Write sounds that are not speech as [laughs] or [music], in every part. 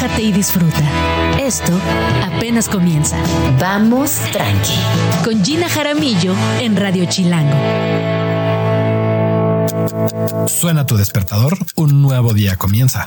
relájate y disfruta. Esto apenas comienza. Vamos tranqui. Con Gina Jaramillo en Radio Chilango. Suena tu despertador, un nuevo día comienza.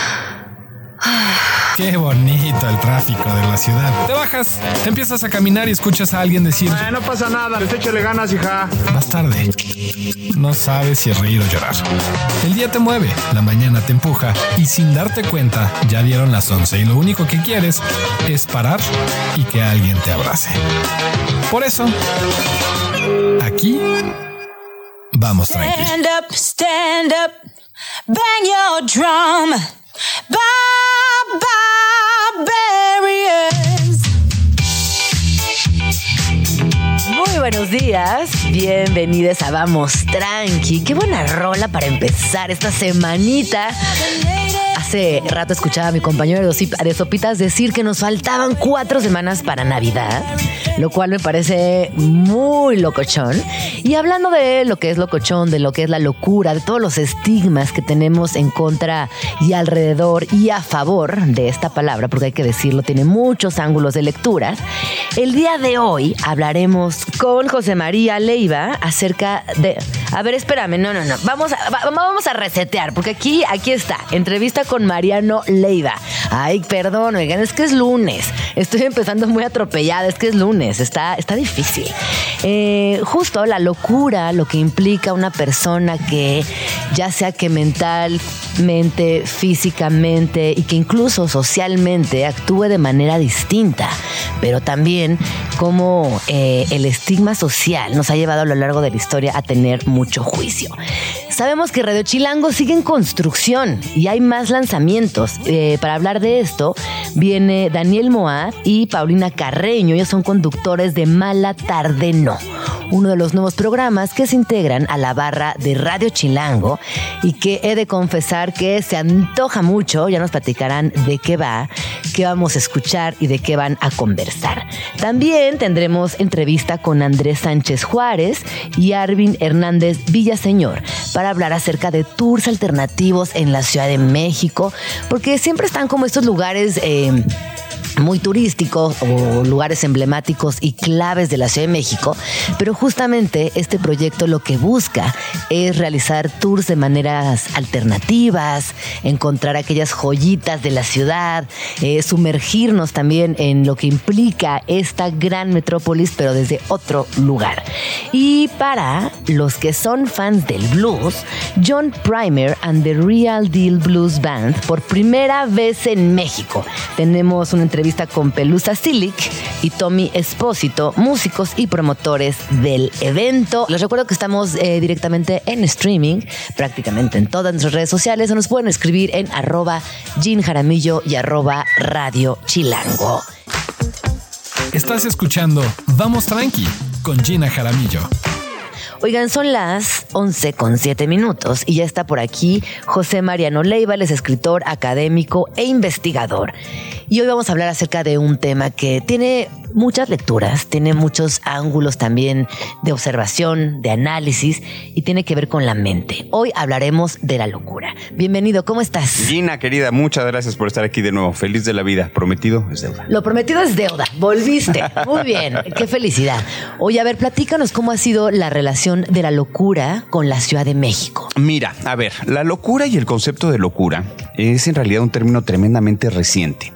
Qué bonito el tráfico de la ciudad. Te bajas, empiezas a caminar y escuchas a alguien decir: no pasa nada, les échale ganas, hija. Vas tarde. No sabes si es reír o llorar. El día te mueve, la mañana te empuja y sin darte cuenta ya dieron las 11 y lo único que quieres es parar y que alguien te abrace. Por eso, aquí vamos tranquilos. Stand up, stand up, bang your drum. Muy buenos días, bienvenidos a Vamos Tranqui. Qué buena rola para empezar esta semanita. Hace rato escuchaba a mi compañero de Sop- de Sopitas decir que nos faltaban cuatro semanas para Navidad, lo cual me parece muy locochón. Y hablando de lo que es locochón, de lo que es la locura, de todos los estigmas que tenemos en contra y alrededor y a favor de esta palabra, porque hay que decirlo, tiene muchos ángulos de lectura. El día de hoy hablaremos con José María Leiva acerca de... A ver, espérame, no, no, no. Vamos a, va- vamos a resetear, porque aquí, aquí está, entrevista con Mariano Leiva. Ay, perdón, oigan, es que es lunes. Estoy empezando muy atropellada, es que es lunes, está, está difícil. Eh, justo la locura, lo que implica una persona que ya sea que mentalmente, físicamente y que incluso socialmente actúe de manera distinta, pero también como eh, el estigma social nos ha llevado a lo largo de la historia a tener mucho juicio. Sabemos que Radio Chilango sigue en construcción y hay más lanzamientos. Eh, para hablar de esto, viene Daniel Moad y Paulina Carreño. Ellos son conductores de Mala Tarde No, uno de los nuevos programas que se integran a la barra de Radio Chilango y que he de confesar que se antoja mucho. Ya nos platicarán de qué va, qué vamos a escuchar y de qué van a conversar. También tendremos entrevista con Andrés Sánchez Juárez y Arvin Hernández Villaseñor para hablar acerca de tours alternativos en la Ciudad de México, porque siempre están como estos lugares... eh, muy turísticos o lugares emblemáticos y claves de la Ciudad de México, pero justamente este proyecto lo que busca es realizar tours de maneras alternativas, encontrar aquellas joyitas de la ciudad, eh, sumergirnos también en lo que implica esta gran metrópolis, pero desde otro lugar. Y para los que son fans del blues, John Primer and the Real Deal Blues Band por primera vez en México. Tenemos una entrevista con Pelusa Silic y Tommy Espósito, músicos y promotores del evento. Les recuerdo que estamos eh, directamente en streaming, prácticamente en todas nuestras redes sociales, o nos pueden escribir en arroba Jean Jaramillo y arroba Radio Chilango. Estás escuchando Vamos Tranqui con Gina Jaramillo. Oigan, son las 11 con 7 minutos y ya está por aquí José Mariano Leiva, es escritor, académico e investigador. Y hoy vamos a hablar acerca de un tema que tiene muchas lecturas, tiene muchos ángulos también de observación, de análisis y tiene que ver con la mente. Hoy hablaremos de la locura. Bienvenido, ¿cómo estás? Gina, querida, muchas gracias por estar aquí de nuevo. Feliz de la vida. Prometido es deuda. Lo prometido es deuda. Volviste. Muy bien. Qué felicidad. Oye, a ver, platícanos cómo ha sido la relación de la locura con la Ciudad de México. Mira, a ver, la locura y el concepto de locura es en realidad un término tremendamente reciente.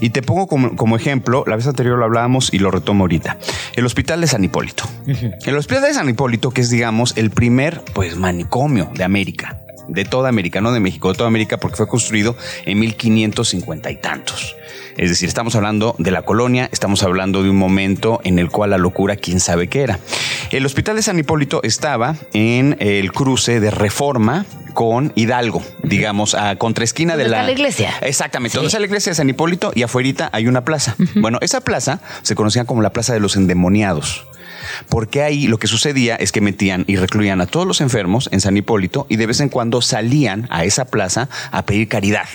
Y te pongo como, como ejemplo, la vez anterior lo hablábamos y lo retomo ahorita. El Hospital de San Hipólito. El Hospital de San Hipólito, que es, digamos, el primer, pues, manicomio de América. De toda América, no de México, de toda América, porque fue construido en 1550 y tantos. Es decir, estamos hablando de la colonia, estamos hablando de un momento en el cual la locura, quién sabe qué era. El hospital de San Hipólito estaba en el cruce de Reforma con Hidalgo, digamos, a contraesquina de ¿Dónde la... está la iglesia? Exactamente, Sí. donde está la iglesia de San Hipólito y afuerita hay una plaza. Bueno, esa plaza se conocía como la Plaza de los Endemoniados. Porque ahí lo que sucedía es que metían y recluían a todos los enfermos en San Hipólito y de vez en cuando salían a esa plaza a pedir caridad.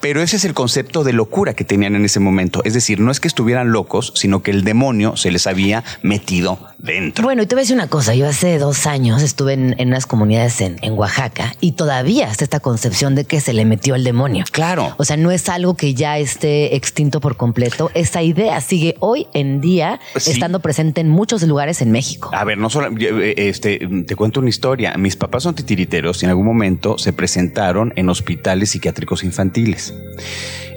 Pero ese es el concepto de locura que tenían en ese momento. Es decir, no es que estuvieran locos, sino que el demonio se les había metido dentro. Bueno, y te voy a decir una cosa. Yo hace dos años estuve en, en unas comunidades en, en Oaxaca y todavía está esta concepción de que se le metió el demonio. Claro. O sea, no es algo que ya esté extinto por completo. Esa idea sigue hoy en día Sí. estando presente en muchos lugares en México. A ver, no solo, eh, este, te cuento una historia. Mis papás son titiriteros y en algún momento se presentaron en hospitales psiquiátricos infantiles.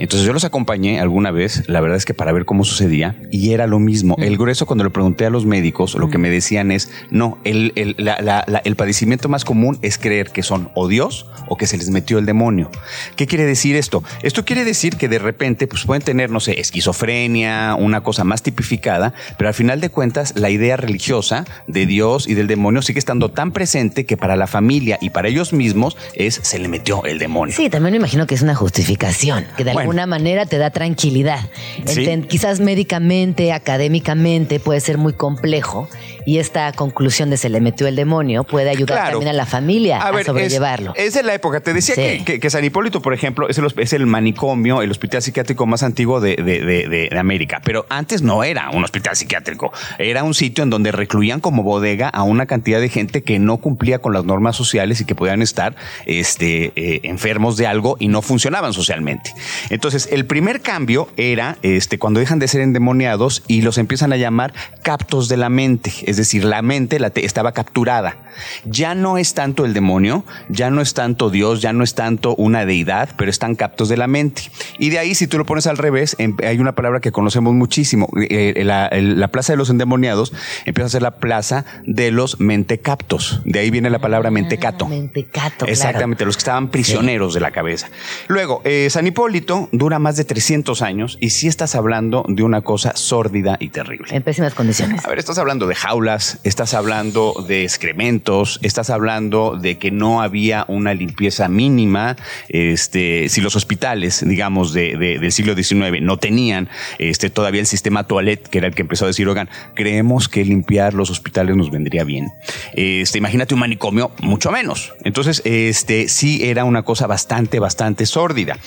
Entonces yo los acompañé alguna vez, la verdad es que para ver cómo sucedía, y era lo mismo. El grueso, cuando le pregunté a los médicos, lo que me decían es, no, el, el, la- la- la- el padecimiento más común es creer que son o Dios o que se les metió el demonio. ¿Qué quiere decir esto? Esto quiere decir que de repente pues pueden tener, no sé, esquizofrenia, una cosa más tipificada, pero al final de cuentas la idea religiosa de Dios y del demonio sigue estando tan presente que para la familia y para ellos mismos es se le metió el demonio. Sí, también me imagino que es una justificación, que de Bueno. alguna manera te da tranquilidad. Sí. Enten- Quizás médicamente, académicamente puede ser muy complejo y esta conclusión de se le metió el demonio puede ayudar Claro. también a la familia a, ver, es- sobrellevarlo. Es, de la época. Te decía Sí. que, que- que San Hipólito, por ejemplo, es el, hosp- es el manicomio, el hospital psiquiátrico más antiguo de, de- de- de- de América. Pero antes no era un hospital psiquiátrico. Era un sitio en donde recluían como bodega a una cantidad de gente que no cumplía con las normas sociales y que podían estar este, eh, enfermos de algo y no funcionaban socialmente. Entonces, el primer cambio era este, cuando dejan de ser endemoniados y los empiezan a llamar captos de la mente. Es decir, la mente la te- estaba capturada. Ya no es tanto el demonio, ya no es tanto Dios, ya no es tanto una deidad, pero están captos de la mente. Y de ahí, si tú lo pones al revés, em- hay una palabra que conocemos muchísimo. Eh, la, el- la plaza de los endemoniados empieza a ser la plaza de los mentecaptos. De ahí viene la palabra mentecato. Ah, mentecato, claro. Exactamente, los que estaban prisioneros de la cabeza. Luego, eh, San Hipólito dura más de 300 años y sí estás hablando de una cosa sórdida y terrible. En pésimas condiciones. A ver, estás hablando de jaulas, estás hablando de excrementos, estás hablando de que no había una limpieza mínima. Este, si los hospitales, digamos, de- de- del siglo XIX no tenían este, todavía el sistema toilet, que era el que empezó a decir, oigan, creemos que limpiar los hospitales nos vendría bien. Este, imagínate un manicomio, mucho menos. Entonces, este, sí era una cosa bastante, bastante sórdida.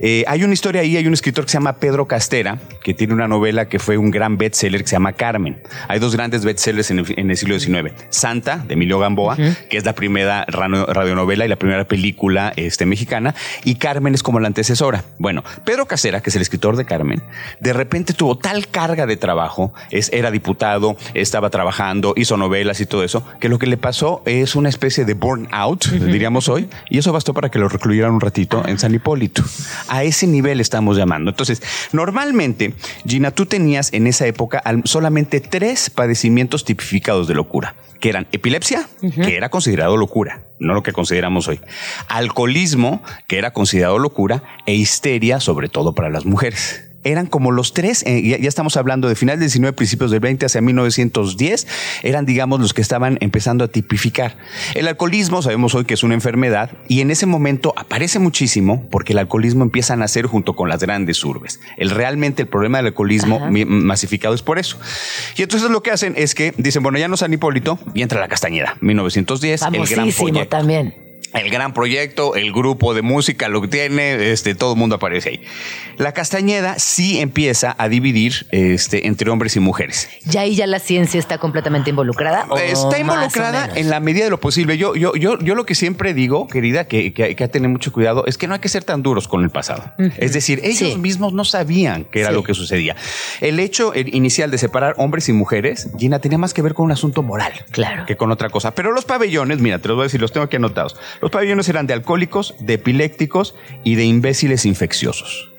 Eh, hay una historia ahí, hay un escritor que se llama Pedro Castera, que tiene una novela que fue un gran bestseller que se llama Carmen. Hay dos grandes bestsellers en el, en el siglo XIX. Santa, de Emilio Gamboa, que es la primera radionovela y la primera película este, mexicana, y Carmen es como la antecesora. Bueno, Pedro Castera, que es el escritor de Carmen, de repente tuvo tal carga de trabajo, es, era diputado, estaba trabajando, hizo novelas y todo eso, que lo que le pasó es una especie de burnout, diríamos hoy, y eso bastó para que lo recluyeran un ratito en San Hipólito. A ese nivel estamos llamando. Entonces, normalmente, Gina, tú tenías en esa época solamente tres padecimientos tipificados de locura, que eran epilepsia, que era considerado locura, no lo que consideramos hoy, alcoholismo, que era considerado locura, e histeria, sobre todo para las mujeres eran como los tres, eh, ya, ya estamos hablando de final del 19, principios del 20 hacia 1910, eran digamos los que estaban empezando a tipificar. El alcoholismo sabemos hoy que es una enfermedad y en ese momento aparece muchísimo porque el alcoholismo empieza a nacer junto con las grandes urbes. El realmente el problema del alcoholismo masificado es por eso. Y entonces lo que hacen es que dicen, bueno, ya no San Hipólito y entra la Castañeda, 1910, el gran proyecto también. El gran proyecto, el grupo de música, lo que tiene, este, todo el mundo aparece ahí. La Castañeda sí empieza a dividir este, entre hombres y mujeres. ¿Ya ahí ya la ciencia está completamente involucrada? ¿O Está más o involucrada en la medida de lo posible. Yo, yo, yo, yo lo que siempre digo, querida, que, que hay que tener mucho cuidado, es que no hay que ser tan duros con el pasado. Es decir, ellos Sí. mismos no sabían qué era Sí. lo que sucedía. El hecho eh, inicial de separar hombres y mujeres, Gina, tenía más que ver con un asunto moral Claro. que con otra cosa. Pero los pabellones, mira, te los voy a decir, los tengo aquí anotados. Los pabellones eran de alcohólicos, de epilépticos y de imbéciles infecciosos.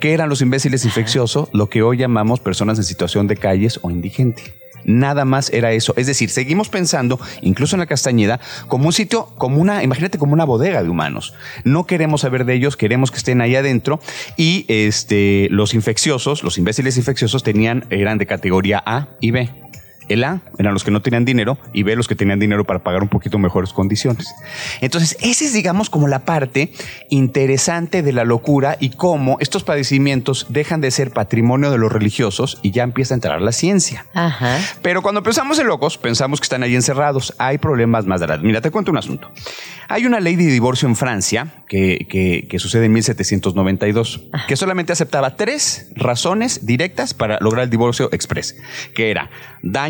¿Qué eran los imbéciles infecciosos? Lo que hoy llamamos personas en situación de calles o indigente. Nada más era eso. Es decir, seguimos pensando, incluso en la Castañeda, como un sitio, como una, imagínate como una bodega de humanos. No queremos saber de ellos, queremos que estén ahí adentro. Y este, los infecciosos, los imbéciles infecciosos tenían, eran de categoría A y B. El A eran los que no tenían dinero y B los que tenían dinero para pagar un poquito mejores condiciones. Entonces, esa es, digamos, como la parte interesante de la locura y cómo estos padecimientos dejan de ser patrimonio de los religiosos y ya empieza a entrar la ciencia. Ajá. Pero cuando pensamos en locos, pensamos que están ahí encerrados. Hay problemas más graves. Mira, te cuento un asunto. Hay una ley de divorcio en Francia que, que- que sucede en 1792, que solamente aceptaba tres razones directas para lograr el divorcio express, que era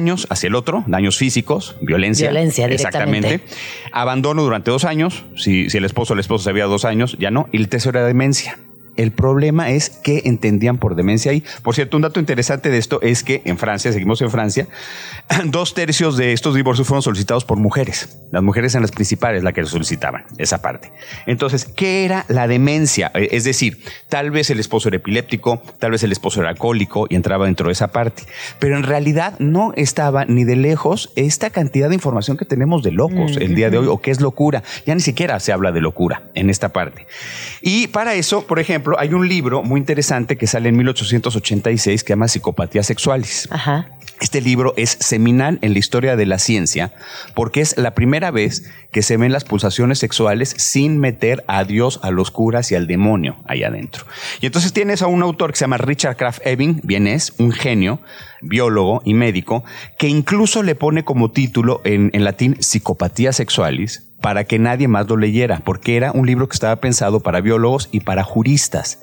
daños hacia el otro, daños físicos, violencia. Violencia, directamente. Exactamente. Abandono durante dos años, si, si el esposo o la esposa se había dos años, ya no. Y el tercero era demencia. El problema es que entendían por demencia ahí. Por cierto, un dato interesante de esto es que en Francia, seguimos en Francia, [clears throat] dos tercios de estos divorcios fueron solicitados por mujeres. Las mujeres eran las principales las que lo solicitaban, esa parte. Entonces, ¿qué era la demencia? Eh, Es decir, tal vez el esposo era epiléptico, tal vez el esposo era alcohólico y entraba dentro de esa parte. Pero en realidad no estaba ni de lejos esta cantidad de información que tenemos de locos el día de hoy o qué es locura. Ya ni siquiera se habla de locura en esta parte. Y para eso, por ejemplo, hay un libro muy interesante que sale en 1886 que se llama Psicopatías Sexuales. Ajá. Este libro es seminal en la historia de la ciencia porque es la primera vez que se ven las pulsaciones sexuales sin meter a Dios, a los curas y al demonio ahí adentro. Y entonces tienes a un autor que se llama Richard Kraft Ebing, bien es, un genio, biólogo y médico, que incluso le pone como título en, en latín Psicopatías Sexualis para que nadie más lo leyera, porque era un libro que estaba pensado para biólogos y para juristas.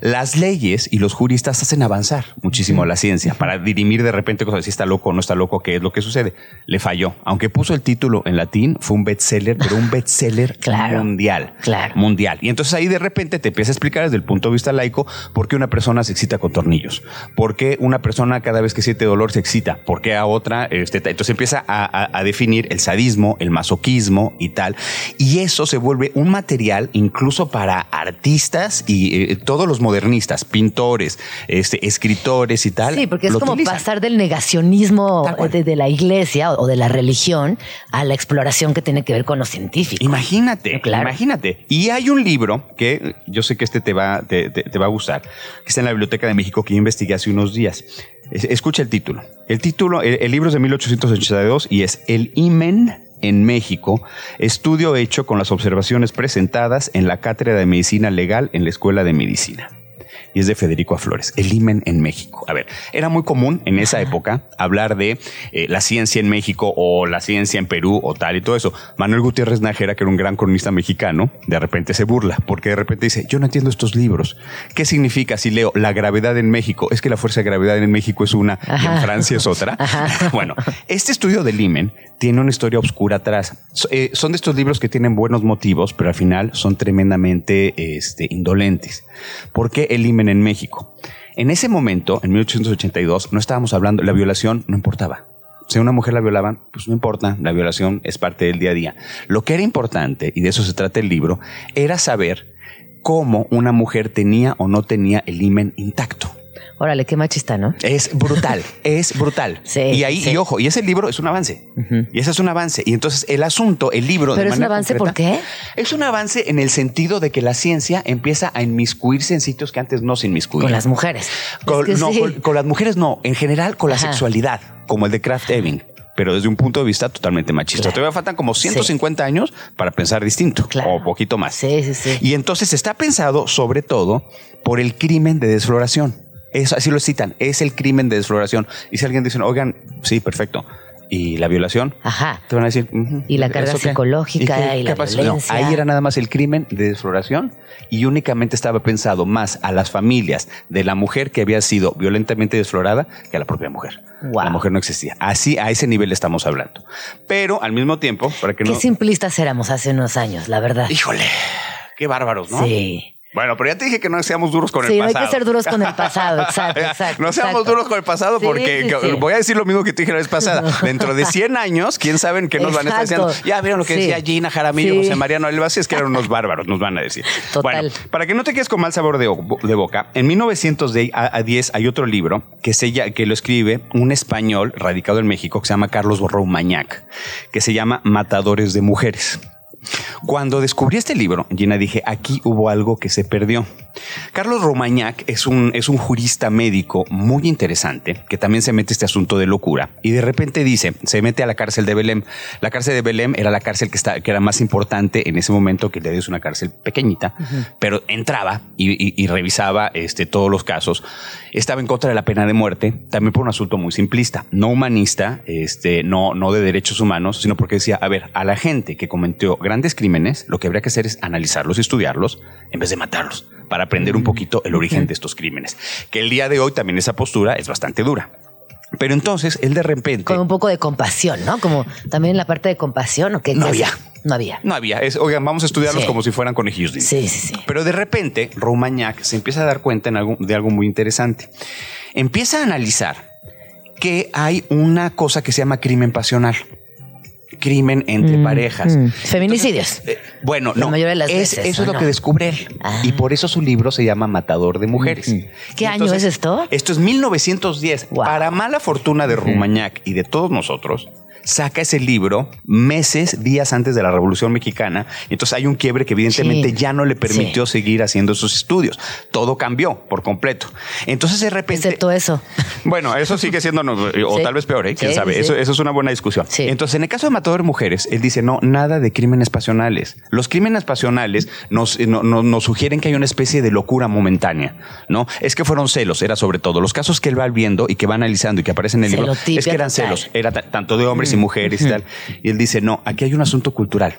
Las leyes y los juristas hacen avanzar muchísimo la ciencia para dirimir de repente cosas, si está loco o no está loco, qué es lo que sucede. Le falló. Aunque puso el título en latín, fue un bestseller, pero un bestseller [laughs] Claro, mundial. claro. Mundial. Y entonces ahí de repente te empieza a explicar desde el punto de vista laico por qué una persona se excita con tornillos, por qué una persona cada vez que siente dolor se excita, por qué a otra, este, entonces empieza a, a- a definir el sadismo, el masoquismo y tal. Y eso se vuelve un material incluso para artistas y eh, todos los modernistas, pintores, este, escritores y tal. Sí, porque es como utilizan. pasar del negacionismo de, de la iglesia o, de la religión a la exploración que tiene que ver con lo científico. Imagínate, Claro. imagínate. Y hay un libro que yo sé que este te va, te, te- te va a gustar, que está en la Biblioteca de México que yo investigué hace unos días. Es- Escucha el título. El título, el, el libro es de 1882 y es El Imen en México, estudio hecho con las observaciones presentadas en la Cátedra de Medicina Legal en la Escuela de Medicina. Y es de Federico A. Flores, el IMEN en México. A ver, era muy común en esa época hablar de eh, la ciencia en México o la ciencia en Perú o tal y todo eso. Manuel Gutiérrez Nájera, que era un gran cronista mexicano, de repente se burla porque de repente dice, yo no entiendo estos libros. ¿Qué significa si leo la gravedad en México? Es que la fuerza de gravedad en México es una y en. Francia es otra. [laughs] [laughs] bueno, este estudio del IMEN tiene una historia oscura atrás. Eh, son de estos libros que tienen buenos motivos, pero al final son tremendamente este, indolentes. ¿Por qué el IMEN en México? En ese momento, en 1882, no estábamos hablando, la violación no importaba. Si una mujer la violaban, pues no importa, la violación es parte del día a día. Lo que era importante, y de eso se trata el libro, era saber cómo una mujer tenía o no tenía el himen intacto. Órale, qué machista, ¿no? Es brutal, [laughs] es brutal. Sí, y ahí, sí. y ojo, y ese libro es un avance. Y ese es un avance. Y entonces el asunto, el libro. de Pero es un avance, ¿por qué? Es un avance en el sentido de que la ciencia empieza a inmiscuirse en sitios que antes no se inmiscuían. Con las mujeres. Con, Es que no, sí. con, con las mujeres no, en general con la Ajá. sexualidad, como el de Kraft Ebing. Pero desde un punto de vista totalmente machista. Claro. Todavía faltan como 150 años para pensar distinto Claro. o poquito más. Sí, sí, sí. Y entonces está pensado sobre todo por el crimen de desfloración. Eso así lo citan, es el crimen de desfloración. Y si alguien dice, oigan, sí, perfecto. ¿Y la violación? Ajá. Te van a decir, "Ujú, Y la carga psicológica qué- y la qué pasó?". No, violencia. ahí era nada más el crimen de desfloración y únicamente estaba pensado más a las familias de la mujer que había sido violentamente desflorada que a la propia mujer. Wow. La mujer no existía. Así, a ese nivel estamos hablando. Pero al mismo tiempo, para que Qué no... simplistas éramos hace unos años, la verdad. Híjole, qué bárbaros, ¿no? Sí. Bueno, pero ya te dije que no seamos duros con Sí, el no hay pasado. que ser duros con el [laughs] pasado, exacto, [laughs] exacto, no seamos exacto. duros con el pasado Sí, porque sí, que- sí. voy a decir lo mismo que te dije la vez pasada. [laughs] Dentro de 100 años, quién sabe en qué nos van a estar diciendo. Ya vieron lo que Sí. decía Gina Jaramillo, Sí. José Mariano Elvas, es que eran unos bárbaros, nos van a decir. Total. Bueno, para que no te quedes con mal sabor de, boca, en 1910 hay otro libro que, se, que lo escribe un español radicado en México que se llama Carlos Roumañac, que se llama Matadores de Mujeres. Cuando descubrí este libro, Gina, dije, aquí hubo algo que se perdió. Carlos Romañac es un, es un jurista médico muy interesante que también se mete este asunto de locura y de repente dice, se mete a la cárcel de Belém. La cárcel de Belém era la cárcel que, está, que era más importante en ese momento, que le es una cárcel pequeñita, pero entraba y, y- y revisaba este, todos los casos. Estaba en contra de la pena de muerte, también por un asunto muy simplista, no humanista, este, no, no de derechos humanos, sino porque decía, a ver, a la gente que cometió grandes crímenes, lo que habría que hacer es analizarlos y estudiarlos en vez de matarlos, para aprender un poquito el origen de estos crímenes. Que el día de hoy también esa postura es bastante dura. Pero entonces él de repente... Con un poco de compasión, ¿no? Como también la parte de compasión, ¿o qué? No había. No había. No había, es, oigan, vamos a estudiarlos Sí. como si fueran conejillos de Sí, sí, sí. Pero de repente, Romagnac se empieza a dar cuenta en algo- de algo muy interesante. Empieza a analizar que hay una cosa que se llama crimen pasional. Crimen entre parejas. mm. Feminicidios. Eh, bueno, La no. mayoría de las es- veces, eso ¿o es lo no? que descubre él. Ah. Y por eso su libro se llama Matador de Mujeres. ¿Qué Y año es esto? Esto es 1910. Wow. Para mala fortuna de Rumagnac y de todos nosotros, saca ese libro meses, días antes de la Revolución Mexicana. Entonces hay un quiebre que evidentemente Sí. ya no le permitió seguir haciendo sus estudios. Todo cambió por completo. Entonces de repente... Excepto eso. Bueno, eso sigue siendo, no, o Sí. tal vez peor, ¿eh? quién sabe. Eso, eso es una buena discusión. Entonces, en el caso de Matador de Mujeres, él dice, no, nada de crímenes pasionales. Los crímenes pasionales nos, no- no- nos sugieren que hay una especie de locura momentánea, ¿no? Es que fueron celos, era sobre todo. Los casos que él va viendo y que va analizando y que aparecen en el libro, es que eran total. celos. Era ta- tanto de hombres y mujeres y tal. Y él dice, no, aquí hay un asunto cultural.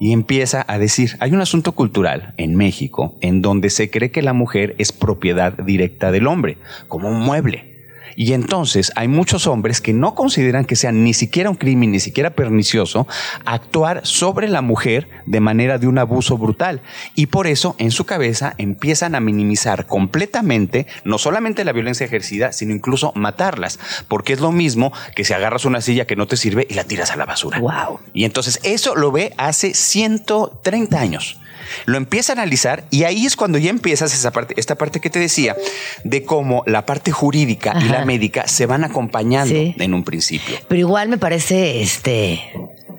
Y empieza a decir, hay un asunto cultural en México en donde se cree que la mujer es propiedad directa del hombre, como un mueble. Y entonces hay muchos hombres que no consideran que sea ni siquiera un crimen, ni siquiera pernicioso, actuar sobre la mujer de manera de un abuso brutal. Y por eso en su cabeza empiezan a minimizar completamente no solamente la violencia ejercida, sino incluso matarlas. Porque es lo mismo que si agarras una silla que no te sirve y la tiras a la basura. Wow. Y entonces eso lo ve hace 130 años. Lo empieza a analizar y ahí es cuando ya empiezas esa parte, esta parte que te decía de cómo la parte jurídica y la médica se van acompañando Sí. en un principio. Pero igual me parece este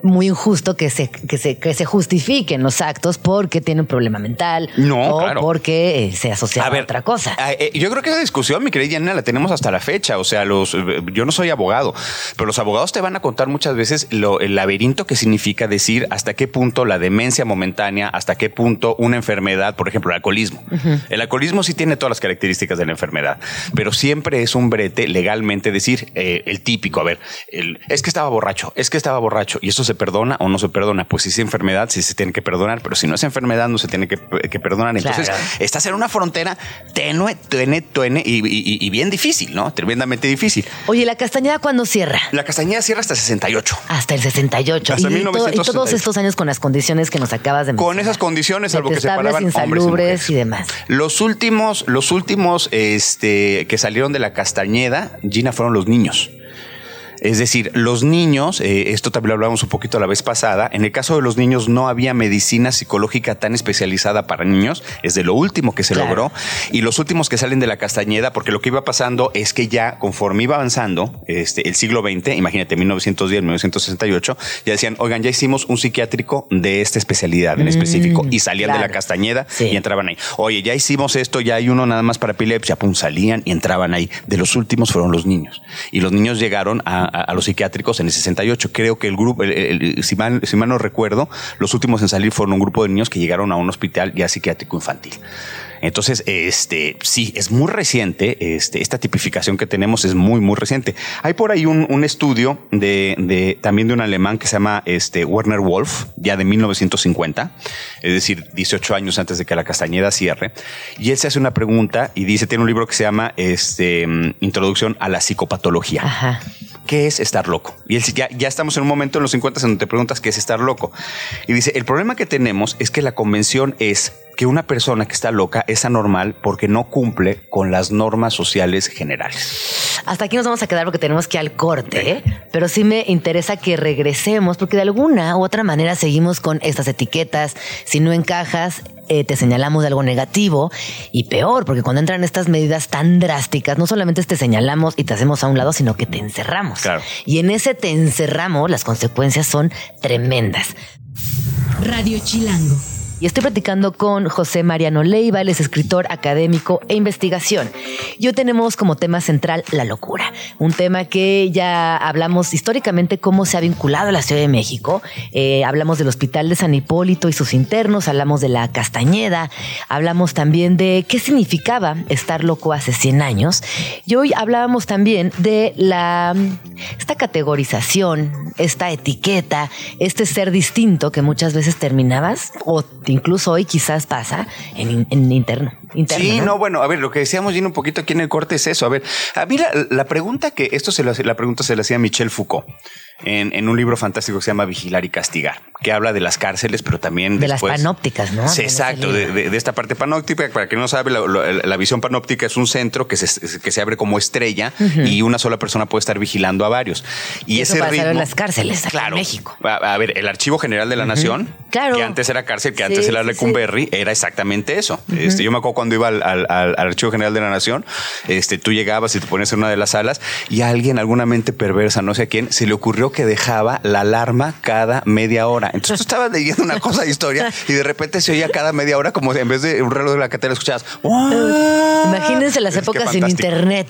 muy injusto que se, que se, que se justifiquen los actos porque tiene un problema mental No, o claro. porque se asocia a, otra cosa. eh, yo creo que esa discusión, mi querida Yanina, la tenemos hasta la fecha. O sea, los, eh, yo no soy abogado, pero los abogados te van a contar muchas veces lo, el laberinto que significa decir hasta qué punto la demencia momentánea, hasta qué punto una enfermedad, por ejemplo, el alcoholismo. El alcoholismo sí tiene todas las características de la enfermedad, pero siempre es un brete legalmente decir eh, el típico, a ver, el- es que estaba borracho, es que estaba borracho y eso se perdona o no se perdona. Pues si es enfermedad, sí se tiene que perdonar, pero si no es enfermedad, no se tiene que, que perdonar. Entonces, Claro. estás en una frontera tenue, tenue, tenue y, y- y bien difícil, ¿no? Tremendamente difícil. Oye, ¿la Castañeda cuándo cierra? La Castañeda cierra hasta 68. Hasta el 68. Hasta y, to- y todos 1968. estos años con las condiciones que nos acabas de mencionar. Con esas condiciones, salvo que Detestables, separaban hombres y mujeres. y demás. Los últimos, los últimos este, que salieron de la Castañeda, Gina, fueron los niños. Es decir, los niños, eh, esto también lo hablamos un poquito la vez pasada, en el caso de los niños no había medicina psicológica tan especializada para niños, es de lo último que se Claro. logró, y los últimos que salen de la Castañeda, porque lo que iba pasando es que ya conforme iba avanzando este, el siglo XX, imagínate, 1910, 1968, ya decían, oigan, ya hicimos un psiquiátrico de esta especialidad en específico, y salían de la Mm. Castañeda Sí. y entraban ahí. Oye, ya hicimos esto, ya hay uno nada más para epilepsia, pum, salían y entraban ahí. De los últimos fueron los niños. Y los niños llegaron a, a- los psiquiátricos en el 68. Creo que el grupo, el- si, mal, si mal no recuerdo, los últimos en salir fueron un grupo de niños que llegaron a un hospital ya psiquiátrico infantil. Entonces, este, sí, es muy reciente. Este, esta tipificación que tenemos es muy, muy reciente. Hay por ahí un, estudio de, de- también de un alemán que se llama este, Werner Wolf, ya de 1950, es decir, 18 años antes de que la Castañeda cierre. Y él se hace una pregunta y dice, tiene un libro que se llama este, mm, Introducción a la psicopatología. Ajá. ¿Qué es estar loco? Y él, ya, ya estamos en un momento en los 50 en donde te preguntas qué es estar loco. Y dice, el problema que tenemos es que la convención es que una persona que está loca es anormal porque no cumple con las normas sociales generales. Hasta aquí nos vamos a quedar porque tenemos que ir al corte, ¿eh? pero sí me interesa que regresemos porque de alguna u otra manera seguimos con estas etiquetas. Si no encajas, eh, te señalamos de algo negativo y peor, porque cuando entran estas medidas tan drásticas, no solamente te señalamos y te hacemos a un lado, sino que te encerramos. Claro. Y en ese te encerramos, las consecuencias son tremendas. Radio Chilango. Y estoy platicando con José Mariano Leiva, él es escritor académico e investigación. Y hoy tenemos como tema central la locura, un tema que ya hablamos históricamente cómo se ha vinculado a la Ciudad de México. Eh, hablamos del Hospital de San Hipólito y sus internos, hablamos de la Castañeda, hablamos también de qué significaba estar loco hace 100 años. Y hoy hablábamos también de la esta categorización, esta etiqueta, este ser distinto que muchas veces terminabas o incluso hoy quizás pasa en, en interno. interno, Sí, no, bueno, a ver, lo que decíamos Gina un poquito aquí en el corte es eso. A ver, a mí la, la pregunta que esto se lo, la pregunta se la hacía Michel Foucault en, en un libro fantástico que se llama Vigilar y Castigar, que habla de las cárceles, pero también De después- las panópticas, ¿no? Sí, exacto, de, libro. de- de esta parte panóptica. Para quien no sabe, la, la- la visión panóptica es un centro que se, que se abre como estrella y una sola persona puede estar vigilando a varios. Y Eso ese pasa ritmo, en las cárceles aquí en claro, México. A, a ver, el Archivo General de la Nación, Claro. que antes era cárcel, que Sí, antes era sí, Lecumberri, era exactamente eso. este, yo me acuerdo cuando iba al, al- al- al Archivo General de la Nación, este, tú llegabas y te ponías en una de las salas y a alguien, alguna mente perversa, no sé a quién, se le ocurrió que dejaba la alarma cada media hora. Entonces [laughs] tú estabas leyendo una cosa de historia y de repente se oía cada media hora como en vez de un reloj de la catedral escuchabas. Imagínense las Es épocas sin internet.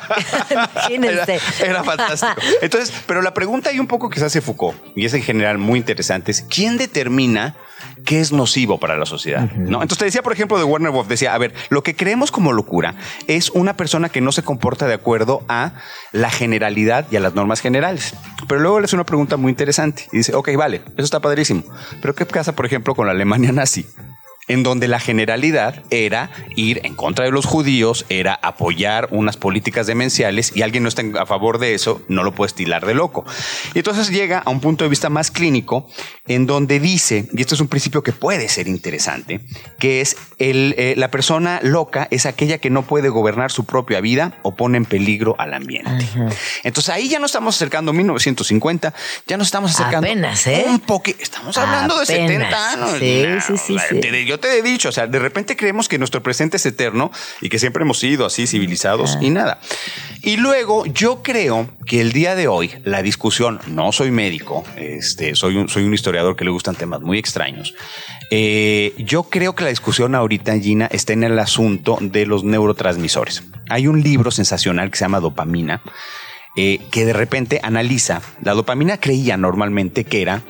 [laughs] Imagínense. Era, era fantástico. Entonces, pero la pregunta hay un poco que se hace Foucault, y es en general muy interesante, es ¿quién determina qué es nocivo para la sociedad? ¿No? Entonces te decía, por ejemplo, de Warner Wolf, decía, a ver, lo que creemos como locura es una persona que no se comporta de acuerdo a la generalidad y a las normas generales. Pero luego le hace una pregunta muy interesante y dice, ok, vale, eso está padrísimo. Pero ¿qué pasa, por ejemplo, con la Alemania nazi? En donde la generalidad era ir en contra de los judíos, era apoyar unas políticas demenciales y alguien no está a favor de eso, no lo puedes tilar de loco. Y entonces llega a un punto de vista más clínico en donde dice, y esto es un principio que puede ser interesante, que es el, eh, la persona loca es aquella que no puede gobernar su propia vida o pone en peligro al ambiente. Entonces ahí ya nos estamos acercando a 1950, ya nos estamos acercando Apenas, ¿eh? un poco, estamos hablando de Apenas. 70 años. Sí, sí, sí. Yo te he dicho, o sea, de repente creemos que nuestro presente es eterno y que siempre hemos sido así civilizados y nada. Y luego yo creo que el día de hoy la discusión, no soy médico, este, soy un, soy un historiador que le gustan temas muy extraños. Eh, yo creo que la discusión ahorita, Gina, está en el asunto de los neurotransmisores. Hay un libro sensacional que se llama Dopamina, eh, que de repente analiza. La dopamina creía normalmente que era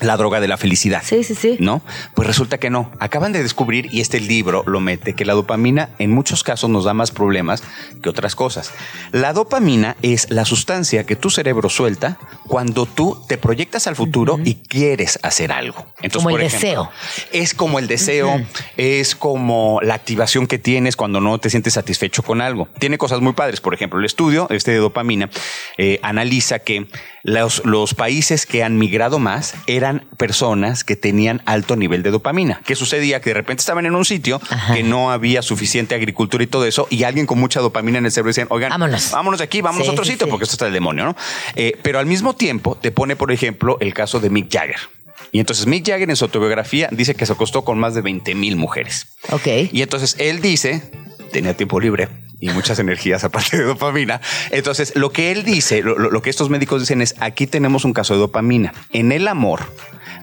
la droga de la felicidad. Sí, sí, sí. ¿No? Pues resulta que no. Acaban de descubrir, y este libro lo mete, que la dopamina en muchos casos nos da más problemas que otras cosas. La dopamina es la sustancia que tu cerebro suelta cuando tú te proyectas al futuro y quieres hacer algo. Entonces, Como el ejemplo, deseo. Es como el deseo, es como la activación que tienes cuando no te sientes satisfecho con algo. Tiene cosas muy padres. Por ejemplo, el estudio este de dopamina eh, analiza que los, los países que han migrado más eran personas que tenían alto nivel de dopamina. ¿Qué sucedía? Que de repente estaban en un sitio Ajá. que no había suficiente agricultura y todo eso, y alguien con mucha dopamina en el cerebro decían, oigan, Vámonos. vámonos de aquí, vámonos Sí, a otro sí, sitio, sí. porque esto está el demonio, ¿no? Eh, pero al mismo tiempo te pone, por ejemplo, el caso de Mick Jagger. Y entonces Mick Jagger en su autobiografía dice que se acostó con más de 20 mil mujeres. Ok. Y entonces él dice, tenía tiempo libre y muchas energías aparte de dopamina. Entonces lo que él dice, lo, lo- lo que estos médicos dicen es, aquí tenemos un caso de dopamina. En el amor,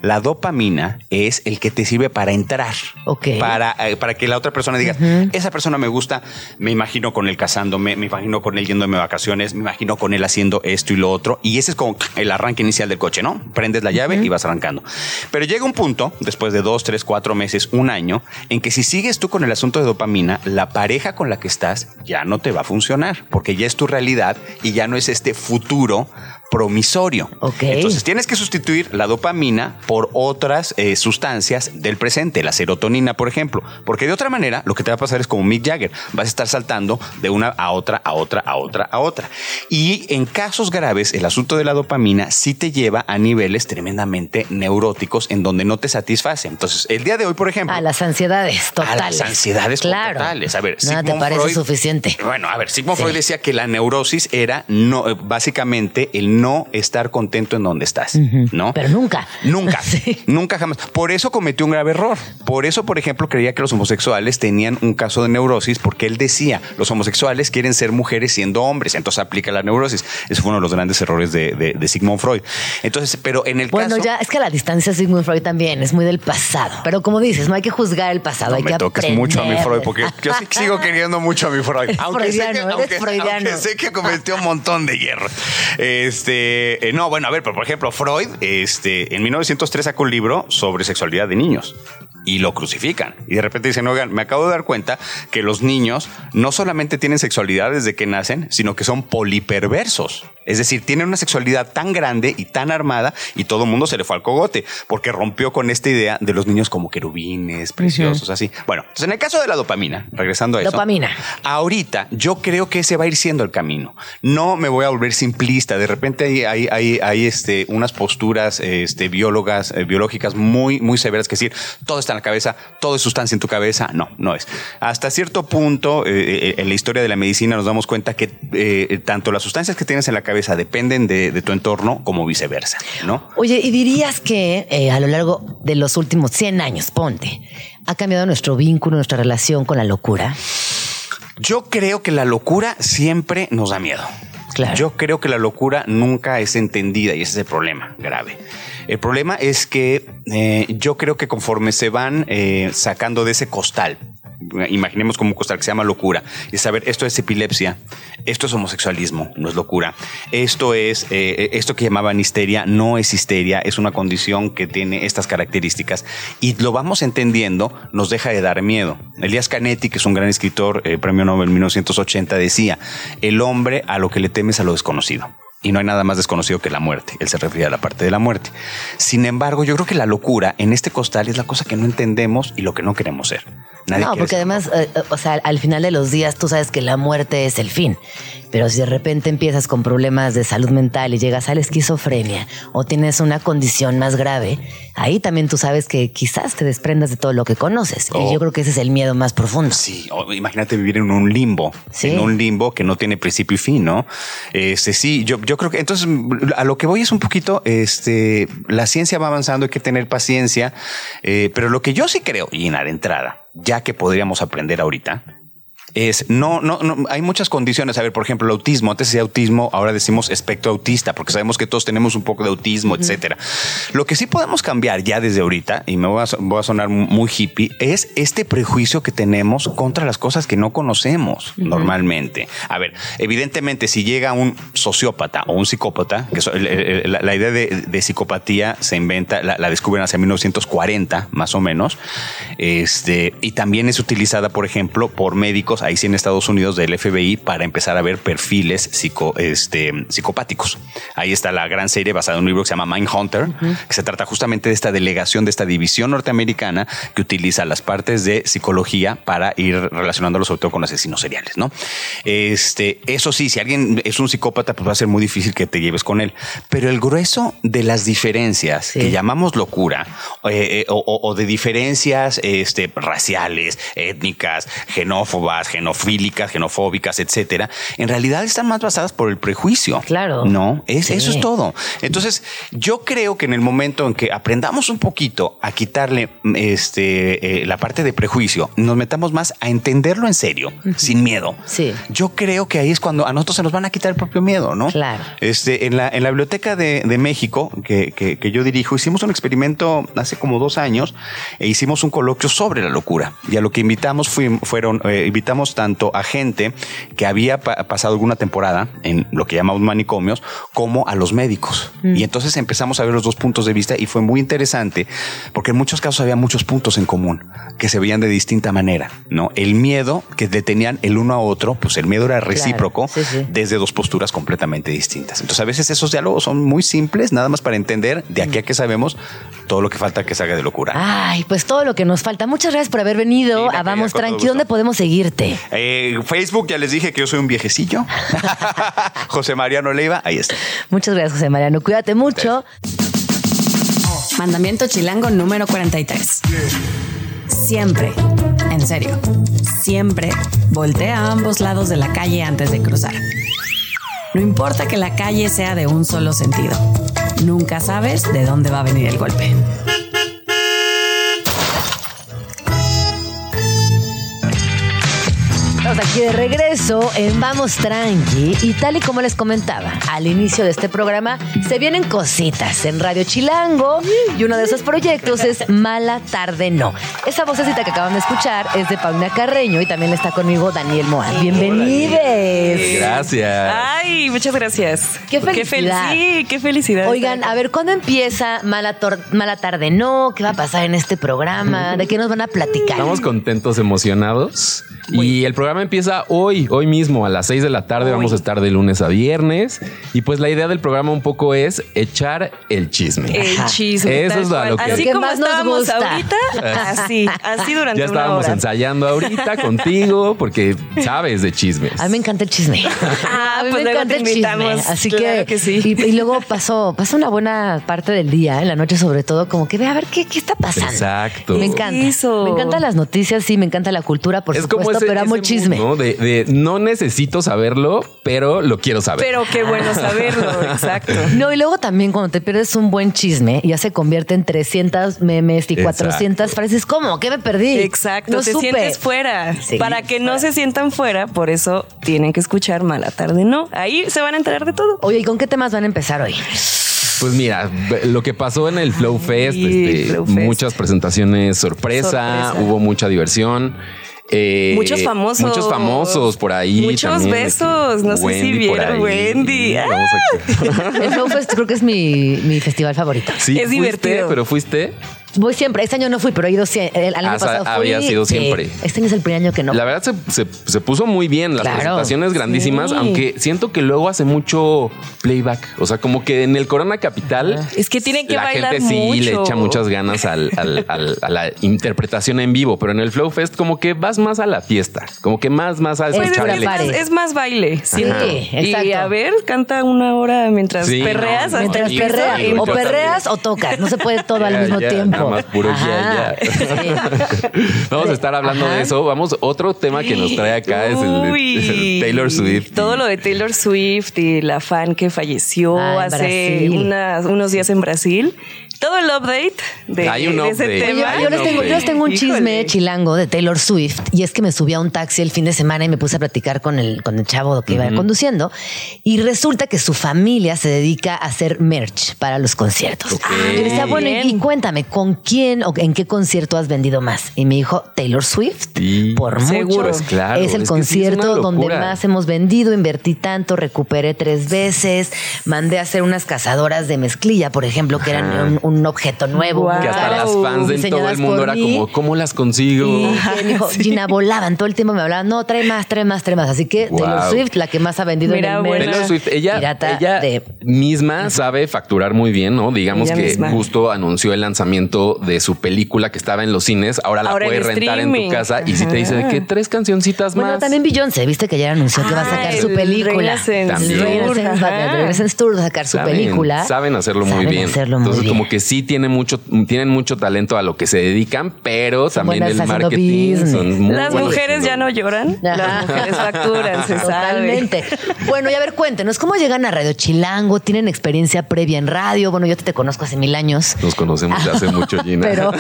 la dopamina es el que te sirve para entrar. Ok. Para, eh, para que la otra persona diga, esa persona me gusta, me imagino con él casándome, me imagino con él yéndome de vacaciones, me imagino con él haciendo esto y lo otro. Y ese es como el arranque inicial del coche, ¿no? Prendes la llave y vas arrancando. Pero llega un punto, después de dos, tres, cuatro meses, un año, en que si sigues tú con el asunto de dopamina, la pareja con la que estás ya no te va a funcionar, porque ya es tu realidad y ya no es este futuro promisorio. Ok. Entonces tienes que sustituir la dopamina por otras eh, sustancias del presente, la serotonina, por ejemplo. Porque de otra manera, lo que te va a pasar es como Mick Jagger. Vas a estar saltando de una a otra, a otra, a otra, a otra. Y en casos graves, el asunto de la dopamina sí te lleva a niveles tremendamente neuróticos en donde no te satisface. Entonces, el día de hoy, por ejemplo. A las ansiedades totales. A las ansiedades claro. totales. A ver, Nada te parece Freud- suficiente. Bueno, a ver, Sigmund Sí. Freud decía que la neurosis era no, eh, básicamente el no estar contento en donde estás, ¿no? Pero nunca. Nunca, [laughs] Sí. nunca jamás. Por eso cometió un grave error. Por eso, por ejemplo, creía que los homosexuales tenían un caso de neurosis porque él decía, los homosexuales quieren ser mujeres siendo hombres, entonces aplica la neurosis. Ese fue uno de los grandes errores de, de- de Sigmund Freud. Entonces, pero en el Bueno, caso... ya es que a la distancia Sigmund Freud también es muy del pasado. Pero como dices, no hay que juzgar el pasado, No hay me que toques aprender. mucho a mi Freud, porque yo [laughs] sigo queriendo mucho a mi Freud. Es Aunque, sé que, aunque sé que cometió un montón de hierro. Este, eh, no, bueno, a ver, pero por ejemplo, Freud, este, en 1903 sacó un libro sobre sexualidad de niños y lo crucifican. Y de repente dicen, oigan, me acabo de dar cuenta que los niños no solamente tienen sexualidad desde que nacen, sino que son poliperversos. Es decir, tienen una sexualidad tan grande y tan armada y todo el mundo se le fue al cogote porque rompió con esta idea de los niños como querubines, preciosos, así. Bueno, entonces en el caso de la dopamina, regresando a eso. Dopamina. Ahorita yo creo que ese va a ir siendo el camino. No me voy a volver simplista. De repente hay, hay, hay, hay, este, unas posturas este, biólogas, eh, biológicas muy, muy severas que decir todo está en la cabeza, todo es sustancia en tu cabeza. No, no es. Hasta cierto punto eh, eh, en la historia de la medicina nos damos cuenta que eh, tanto las sustancias que tienes en la cabeza dependen de, de tu entorno como viceversa, ¿no? Oye, ¿y dirías que eh, a lo largo de los últimos 100 años, ponte, ha cambiado nuestro vínculo, nuestra relación con la locura? Yo creo que la locura siempre nos da miedo. Claro. Yo creo que la locura nunca es entendida y ese es el problema grave. El problema es que eh, yo creo que conforme se van eh, sacando de ese costal, imaginemos como un costal que se llama locura, y saber esto es epilepsia, esto es homosexualismo, no es locura, esto es eh, esto que llamaban histeria, no es histeria, es una condición que tiene estas características y lo vamos entendiendo, nos deja de dar miedo. Elías Canetti, que es un gran escritor, eh, premio Nobel 1980, decía, el hombre a lo que le teme es a lo desconocido. Y no hay nada más desconocido que la muerte. Él se refería a la parte de la muerte. Sin embargo, yo creo que la locura en este costal es la cosa que no entendemos y lo que no queremos ser. Nadie no, porque además, eh, eh, o sea, al final de los días tú sabes que la muerte es el fin. Pero si de repente empiezas con problemas de salud mental y llegas a la esquizofrenia o tienes una condición más grave, ahí también tú sabes que quizás te desprendas de todo lo que conoces. Oh. Y yo creo que ese es el miedo más profundo. Sí, imagínate vivir en un limbo, Sí. en un limbo que no tiene principio y fin, ¿no? Este sí, yo, yo creo que entonces a lo que voy es un poquito, este, la ciencia va avanzando, hay que tener paciencia, eh, pero lo que yo sí creo, y en la entrada, ya que podríamos aprender ahorita, es no, no, no, hay muchas condiciones. A ver, por ejemplo, el autismo. Antes decía autismo, ahora decimos espectro autista, porque sabemos que todos tenemos un poco de autismo, etcétera. Lo que sí podemos cambiar ya desde ahorita, y me voy a, so- voy a sonar muy hippie, es este prejuicio que tenemos contra las cosas que no conocemos normalmente. A ver, evidentemente, si llega un sociópata o un psicópata, que so- el- el- la, la idea de, de psicopatía se inventa, la, la descubren hacia 1940, más o menos, este, y también es utilizada, por ejemplo, por médicos, ahí sí en Estados Unidos, del FBI, para empezar a ver perfiles psico, este, psicopáticos. Ahí está la gran serie basada en un libro que se llama Mindhunter, que se trata justamente de esta delegación, de esta división norteamericana que utiliza las partes de psicología para ir relacionándolo sobre todo con asesinos seriales, ¿no? Este, eso sí, si alguien es un psicópata, pues va a ser muy difícil que te lleves con él. Pero el grueso de las diferencias Sí. que llamamos locura eh, eh, o, de diferencias este, raciales, étnicas, xenófobas, xenofílicas, xenofóbicas, etcétera, en realidad están más basadas por el prejuicio. Claro. No, es, Sí. eso es todo. Entonces, yo creo que en el momento en que aprendamos un poquito a quitarle este, eh, la parte de prejuicio, nos metamos más a entenderlo en serio, sin miedo. Sí. Yo creo que ahí es cuando a nosotros se nos van a quitar el propio miedo, ¿no? Claro. Este, en la, en la Biblioteca de, de México, que, que- que yo dirijo, hicimos un experimento hace como dos años e hicimos un coloquio sobre la locura. Y a lo que invitamos fui- fueron, eh, invitamos entrevistamos tanto a gente que había pa- pasado alguna temporada en lo que llamamos manicomios, como a los médicos. Y entonces empezamos a ver los dos puntos de vista y fue muy interesante porque en muchos casos había muchos puntos en común que se veían de distinta manera, ¿no? El miedo que detenían el uno a otro, pues el miedo era recíproco sí, sí. desde dos posturas completamente distintas. Entonces a veces esos diálogos son muy simples, nada más para entender de aquí a que sabemos todo lo que falta que salga de locura. Ay, pues todo lo que nos falta. Muchas gracias por haber venido Sí, a Vamos Tranqui. ¿Dónde podemos seguirte? Eh, Facebook, ya les dije que yo soy un viejecillo. [laughs] José Mariano Leiva, ahí está. Muchas gracias, José Mariano. Cuídate mucho. Mandamiento chilango número 43. Siempre, en serio, siempre voltea a ambos lados de la calle antes de cruzar. No importa que la calle sea de un solo sentido. Nunca sabes de dónde va a venir el golpe. Estamos aquí de regreso en Vamos Tranqui y tal y como les comentaba al inicio de este programa, se vienen cositas en Radio Chilango y uno de esos proyectos es Mala Tarde No. Esa vocecita que acaban de escuchar es de Paulina Carreño y también está conmigo Daniel Moa. Bienvenides. Gracias. Ay, muchas gracias. Qué felicidad. sí, qué felicidad. Oigan, a ver, ¿cuándo empieza Mala, Mala Tarde No? ¿Qué va a pasar en este programa? ¿De qué nos van a platicar? Estamos contentos, emocionados. Y el programa empieza hoy, hoy mismo, a las 6 de la tarde. Vamos a estar de lunes a viernes. Y pues la idea del programa un poco es echar el chisme. El chisme. Eso es lo que- Así como más nos estábamos gusta. ahorita, [laughs] así, así durante ya una estábamos hora. ensayando ahorita [laughs] contigo porque sabes de chismes. A mí me encanta el chisme. Ah, [laughs] a mí pues me luego encanta el chisme. Así Claro que, que sí. Y, y luego pasó, pasó una buena parte del día, en la noche sobre todo, como que ve a ver qué, qué está pasando. Exacto. Me encanta. Eso. Me encantan las noticias, sí, me encanta la cultura, por es supuesto, como ese, pero amo chisme. mood, ¿no? De, de no necesito saberlo, pero lo quiero saber. Pero qué bueno saberlo, [laughs] exacto. No, y luego también cuando te pierdes un buen chisme, ya se convierte en 300 memes y Exacto. 400 frases. ¿Cómo? ¿Qué me perdí? Exacto, No te supe. sientes fuera. Sí. Para que no se sientan fuera, por eso tienen que escuchar Mala Tarde No. Ahí se van a enterar de todo. Oye, ¿y con qué temas van a empezar hoy? Pues mira, lo que pasó en el Flow Fest, este, Flow Fest. muchas presentaciones sorpresa, Sorpresa. hubo mucha diversión. Eh, Muchos famosos. Muchos famosos por ahí. Muchos también, besos. No sé si vieron. Wendy. Ah. El Flow Fest creo que es mi, mi festival favorito. Sí, Es fuiste, divertido. pero fuiste. Voy siempre. Este año no fui, pero he ido sie- el año Ah, pasado fui. había sido Sí. siempre. Este año es el primer año que no. La verdad se, se- se puso muy bien, las Claro. presentaciones grandísimas, Sí. aunque siento que luego hace mucho playback. O sea, como que en el Corona Capital. Es que tienen que la bailar gente sí le echa muchas ganas al- al- al- a la interpretación en vivo, pero en el Flow Fest como que vas más a la fiesta, como que más, más a Es es, escuchar es más, es más baile. Sí, exacto. Y a ver, canta una hora mientras Sí, perreas. no, Mientras perreas, o perreas o tocas, no se puede todo al mismo tiempo. Más puro ya, ya. [laughs] [laughs] Vamos a estar hablando Ajá. de eso. Vamos, otro tema que nos trae acá es el, Uy. es [laughs] el Taylor Swift. Todo lo de Taylor Swift y la fan que falleció Ah, hace unas- unos días en Brasil. Todo el update de, Hay un de ese tema. Oye, yo, les tengo, yo les tengo un Híjole. chisme chilango de Taylor Swift y es que me subí a un taxi el fin de semana y me puse a platicar con el, con el chavo que iba conduciendo y resulta que su familia se dedica a hacer merch para los conciertos. Decía, bueno, y cuéntame, ¿con quién o en qué concierto has vendido más? Y me dijo, Taylor Swift. Sí. Por mucho. Seguro. Pues claro, es el es es concierto donde más hemos vendido, invertí tanto, recuperé tres veces, mandé a hacer unas cazadoras de mezclilla, por ejemplo, que eran un, un objeto nuevo. Que hasta las fans de todo el mundo era mí. como, ¿cómo las consigo? Y que me dijo, Gina, volaban todo el tiempo, me hablaban, no, trae más, trae más, trae más. Así que Wow. Taylor Swift, la que más ha vendido Mira, en el buena. merch Taylor Swift, ella, pirata ella de... misma sabe facturar muy bien, ¿no? Digamos Ella que misma. justo anunció el lanzamiento de su película que estaba en los cines, ahora la Ahora puedes rentar en tu casa y si te dice de que tres cancioncitas Bueno, más. también Beyoncé, viste que ya anunció que va a sacar su el película. Renaissance Tour, va- a sacar su saben, película. Saben hacerlo muy Saben bien. hacerlo muy Entonces, bien. como que sí tiene mucho, tienen mucho talento a lo que se dedican, pero también el marketing business. son muy Las mujeres haciendo- ya no lloran, Ajá. las mujeres facturan, se sabe. Totalmente. Bueno, y a ver, cuéntenos, ¿cómo llegan a Radio Chilango? ¿Tienen experiencia previa en radio? Bueno, yo te, te conozco hace mil años. Nos conocemos de hace mucho [laughs] mucho, Gina. Pero,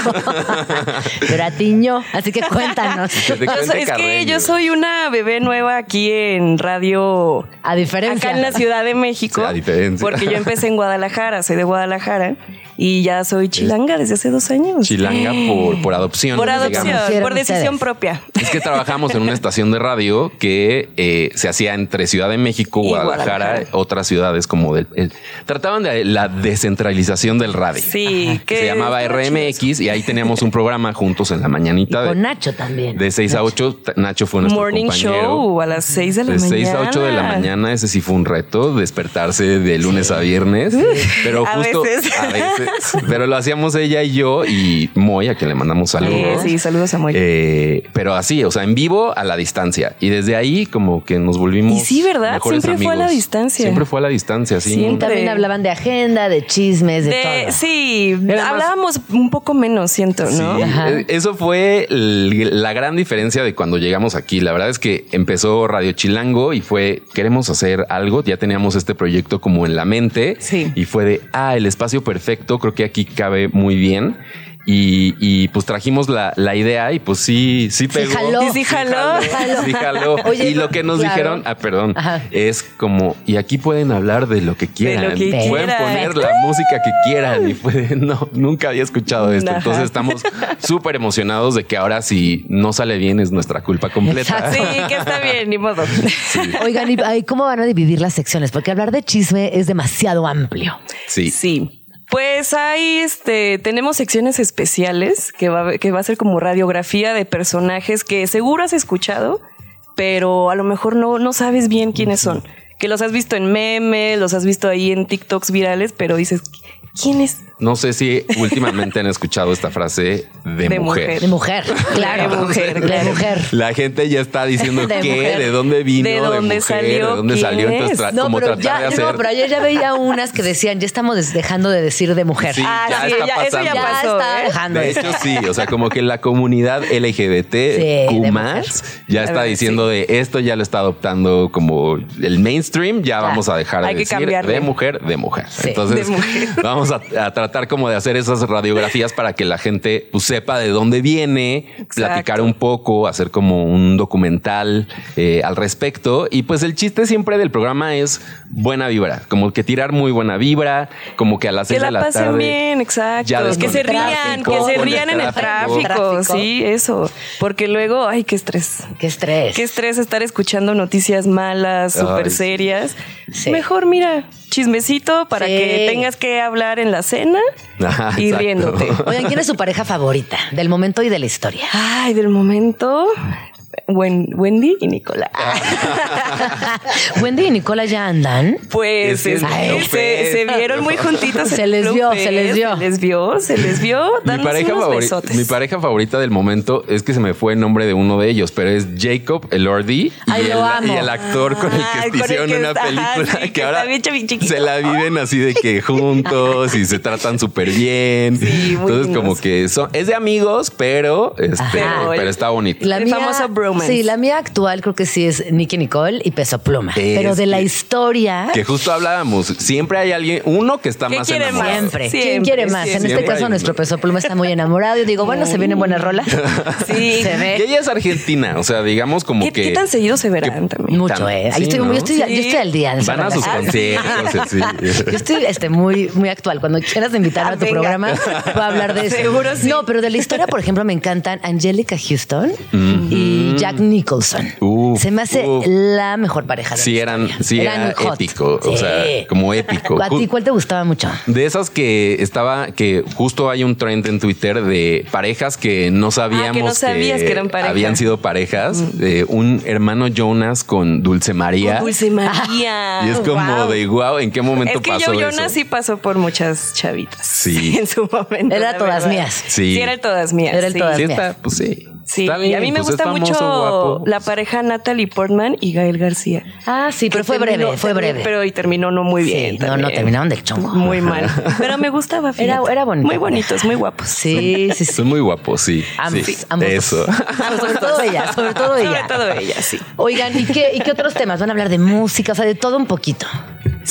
[laughs] pero a ti no. Así que cuéntanos. Yo soy- es que yo soy una bebé nueva aquí en radio. A diferencia. Acá en la Ciudad de México. Sí, a diferencia. Porque yo empecé en Guadalajara, soy de Guadalajara. Y ya soy chilanga desde hace dos años. Chilanga por, por adopción. Por adopción, por decisión ustedes. propia. Es que trabajamos en una estación de radio que eh, se hacía entre Ciudad de México, Guadalajara, Guadalajara. otras ciudades como del. el- trataban de la descentralización del radio. Sí, Que se llamaba RMX y ahí teníamos un programa juntos en la mañanita Con de, Nacho también. de 6 a 8. Nacho fue nuestro Morning compañero. show a las 6 de la De mañana. 6 a 8 de la mañana, ese sí fue un reto, despertarse de lunes a viernes. Pero A justo veces. a veces. Pero lo hacíamos ella y yo y Moy, a quien le mandamos saludos. sí, saludos a Moy. Eh, pero así, o sea, en vivo a la distancia. Y desde ahí como que nos volvimos. Y sí, ¿verdad? Siempre fue a la distancia. Siempre fue a la distancia, sí. Siempre. También hablaban de agenda, de chismes, de, De- todo. sí, hablábamos un poco menos, siento, ¿no? Sí, Ajá. eh, eso fue la gran diferencia de cuando llegamos aquí. La verdad es que empezó Radio Chilango y fue, queremos hacer algo, ya teníamos este proyecto como en la mente Sí. y fue de, ah, el espacio perfecto, creo que aquí cabe muy bien. Y, y, pues trajimos la, la idea y pues sí, sí pegó. jaló. Sí jaló. Sí jaló. [laughs] Oye, y lo que nos claro. dijeron, ah, perdón, Ajá. es como, y aquí pueden hablar de lo que quieran. lo que pueden quieran. poner la música que quieran. Y fue de, no, nunca había escuchado esto. Ajá. Entonces estamos súper emocionados de que ahora si no sale bien es nuestra culpa completa. Sí, [laughs] que está bien, ni modo. Oigan, ¿y cómo van a dividir las secciones? Porque hablar de chisme es demasiado amplio. Sí. Sí. Pues ahí este, tenemos secciones especiales que va, a- que va a ser como radiografía de personajes que seguro has escuchado, pero a lo mejor no, no sabes bien quiénes son. Que los has visto en memes, los has visto ahí en TikToks virales, pero dices, ¿quién es? No sé si últimamente han escuchado esta frase de, De mujer. mujer. De mujer, claro. De mujer, De mujer. La gente ya está diciendo De qué, mujer. de dónde vino, ¿De dónde mujer, salió? de dónde ¿Quién salió. Entonces, es? tra- No, como pero tratar ya, de hacer. no, pero ayer ya veía unas que decían, ya estamos dejando de decir de mujer. Sí, Ah, ya sí, está ya- eso ya pasando. pasó, está ¿eh? dejando. De hecho, sí, o sea, como que la comunidad LGBT Q mujer. ya está ver, diciendo de esto ya lo está adoptando como el mainstream, ya Claro. vamos a dejar de Hay decir cambiarle. de mujer, de mujer. Sí. Entonces, De mujer. vamos a, a tratar como de hacer esas radiografías para que la gente pues, sepa de dónde viene, platicar un poco, hacer como un documental eh, al respecto. Y pues el chiste siempre del programa es buena vibra, como que tirar muy buena vibra, como que a las Que seis la de la pasen tarde. bien, exacto. ya que se rían, tráfico, que se rían en el tráfico. Sí, eso. Porque luego, ay, qué estrés. Qué estrés. Qué estrés estar escuchando noticias malas, súper serias. Sí. Mejor, mira, chismecito para Sí. que tengas que hablar en la cena Ajá, y exacto. riéndote. Oigan, ¿quién es su pareja favorita del momento y de la historia? Ay, del momento. Wen- Wendy y Nicola. [laughs] Wendy y Nicola ya andan. Pues Es que es Ay, se, se vieron muy juntitos. Se les vio, se les vio. Se les vio, se les vio. Mi pareja, unos mi pareja favorita del momento es que se me fue el nombre de uno de ellos, pero es Jacob Elordi y, Ay, el, lo amo. y el actor con el Ah, que el hicieron que una está- película [laughs] sí, que, que ahora se la viven así de que juntos y se tratan súper bien. Sí, muy Entonces, como que son, es de amigos, pero, este, Ajá. pero está bonito. La El famoso Sí, la mía actual creo que sí es Nicky Nicole y Peso Pluma. Es Pero de la historia, Que justo hablábamos, siempre hay alguien, uno que está ¿Qué más quiere enamorado. siempre. ¿Quién Siempre, quiere más? En siempre. este caso, hay nuestro uno. Peso Pluma está muy enamorado. Yo digo, bueno, se viene buena rola. Sí. [laughs] Se ve. Que ella es argentina, o sea, digamos como ¿Qué, que qué tan seguido se verán también? Mucho, eh. Ahí sí, estoy, ¿no? yo, estoy, yo Sí. estoy al día. van a sus conciertos, sí. [laughs] Yo estoy este, muy, muy actual. Cuando quieras invitarme Ah, a tu venga. programa, voy a hablar de eso. [laughs] Seguro sí. No, pero de la historia, por ejemplo, me encantan Angelica Houston y Jack Nicholson. Uf, Se me hace uf. la mejor pareja de Sí, la eran, sí, Eran era épico. O sea, como épico. ¿A ti cuál te gustaba mucho? De esas que estaba, que justo hay un trend en Twitter de parejas que no sabíamos Ah, que no sabías que eran pareja. habían sido parejas. De un hermano Jonas con Dulce María. Con Dulce María. [laughs] Y es como Wow. de wow, ¿en qué momento Es que pasó yo, eso? Jonas sí pasó por muchas chavitas. Sí. [laughs] En su momento. Era todas verdad. mías. Sí. Sí, era todas mías. Era el sí. todas Sí, mías. está, pues sí. Sí, Está bien, a mí me pues es gusta famoso, mucho guapo. la pareja Natalie Portman y Gael García. Ah, sí, pero fue terminó- breve, fue breve. Pero y terminó no muy Sí, bien. no, no, terminaron del chongo. Muy mal. [laughs] Pero me gustaba. Era- era bonito. Muy bonitos, muy guapos. Sí, sí, sí. Son muy guapos, sí. Ambos, sí. ambos. Eso. [laughs] sobre todo ella, sobre todo ella. Sobre todo ella, sí. Oigan, ¿y qué, ¿y qué otros temas? ¿Van a hablar de música? O sea, de todo un poquito.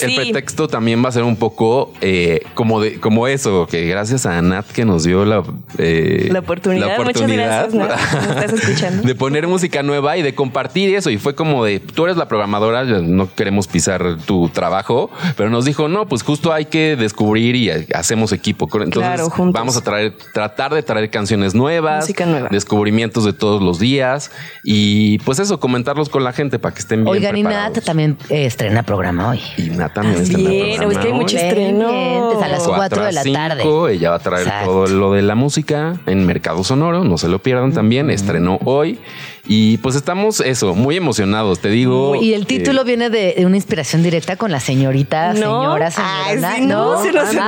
El Sí. pretexto también va a ser un poco eh, como de como eso, que gracias a Nat que nos dio la, eh, La oportunidad. Muchas gracias, Nat. ¿Me estás [laughs] escuchando? de poner música nueva y de compartir eso. Y fue como de tú eres la programadora, no queremos pisar tu trabajo, pero nos dijo no, pues justo hay que descubrir y hacemos equipo. Entonces Claro, juntos. vamos a traer, tratar de traer canciones nuevas, Música nueva. descubrimientos de todos los días y pues eso, comentarlos con la gente para que estén bien. Oigan, y preparados. Nat también eh, estrena programa hoy. Y Nat también está en el programa es que hay mucho estreno. A las 4 de la a 5, tarde. Ella va a traer Exacto. todo lo de la música en Mercado Sonoro, no se lo pierdan también, estrenó hoy. Y pues estamos eso, muy emocionados, te digo. Y el título eh, viene de, de una inspiración directa con la señorita, No. señora, Ay, señora. sí, no, se nos así, [laughs]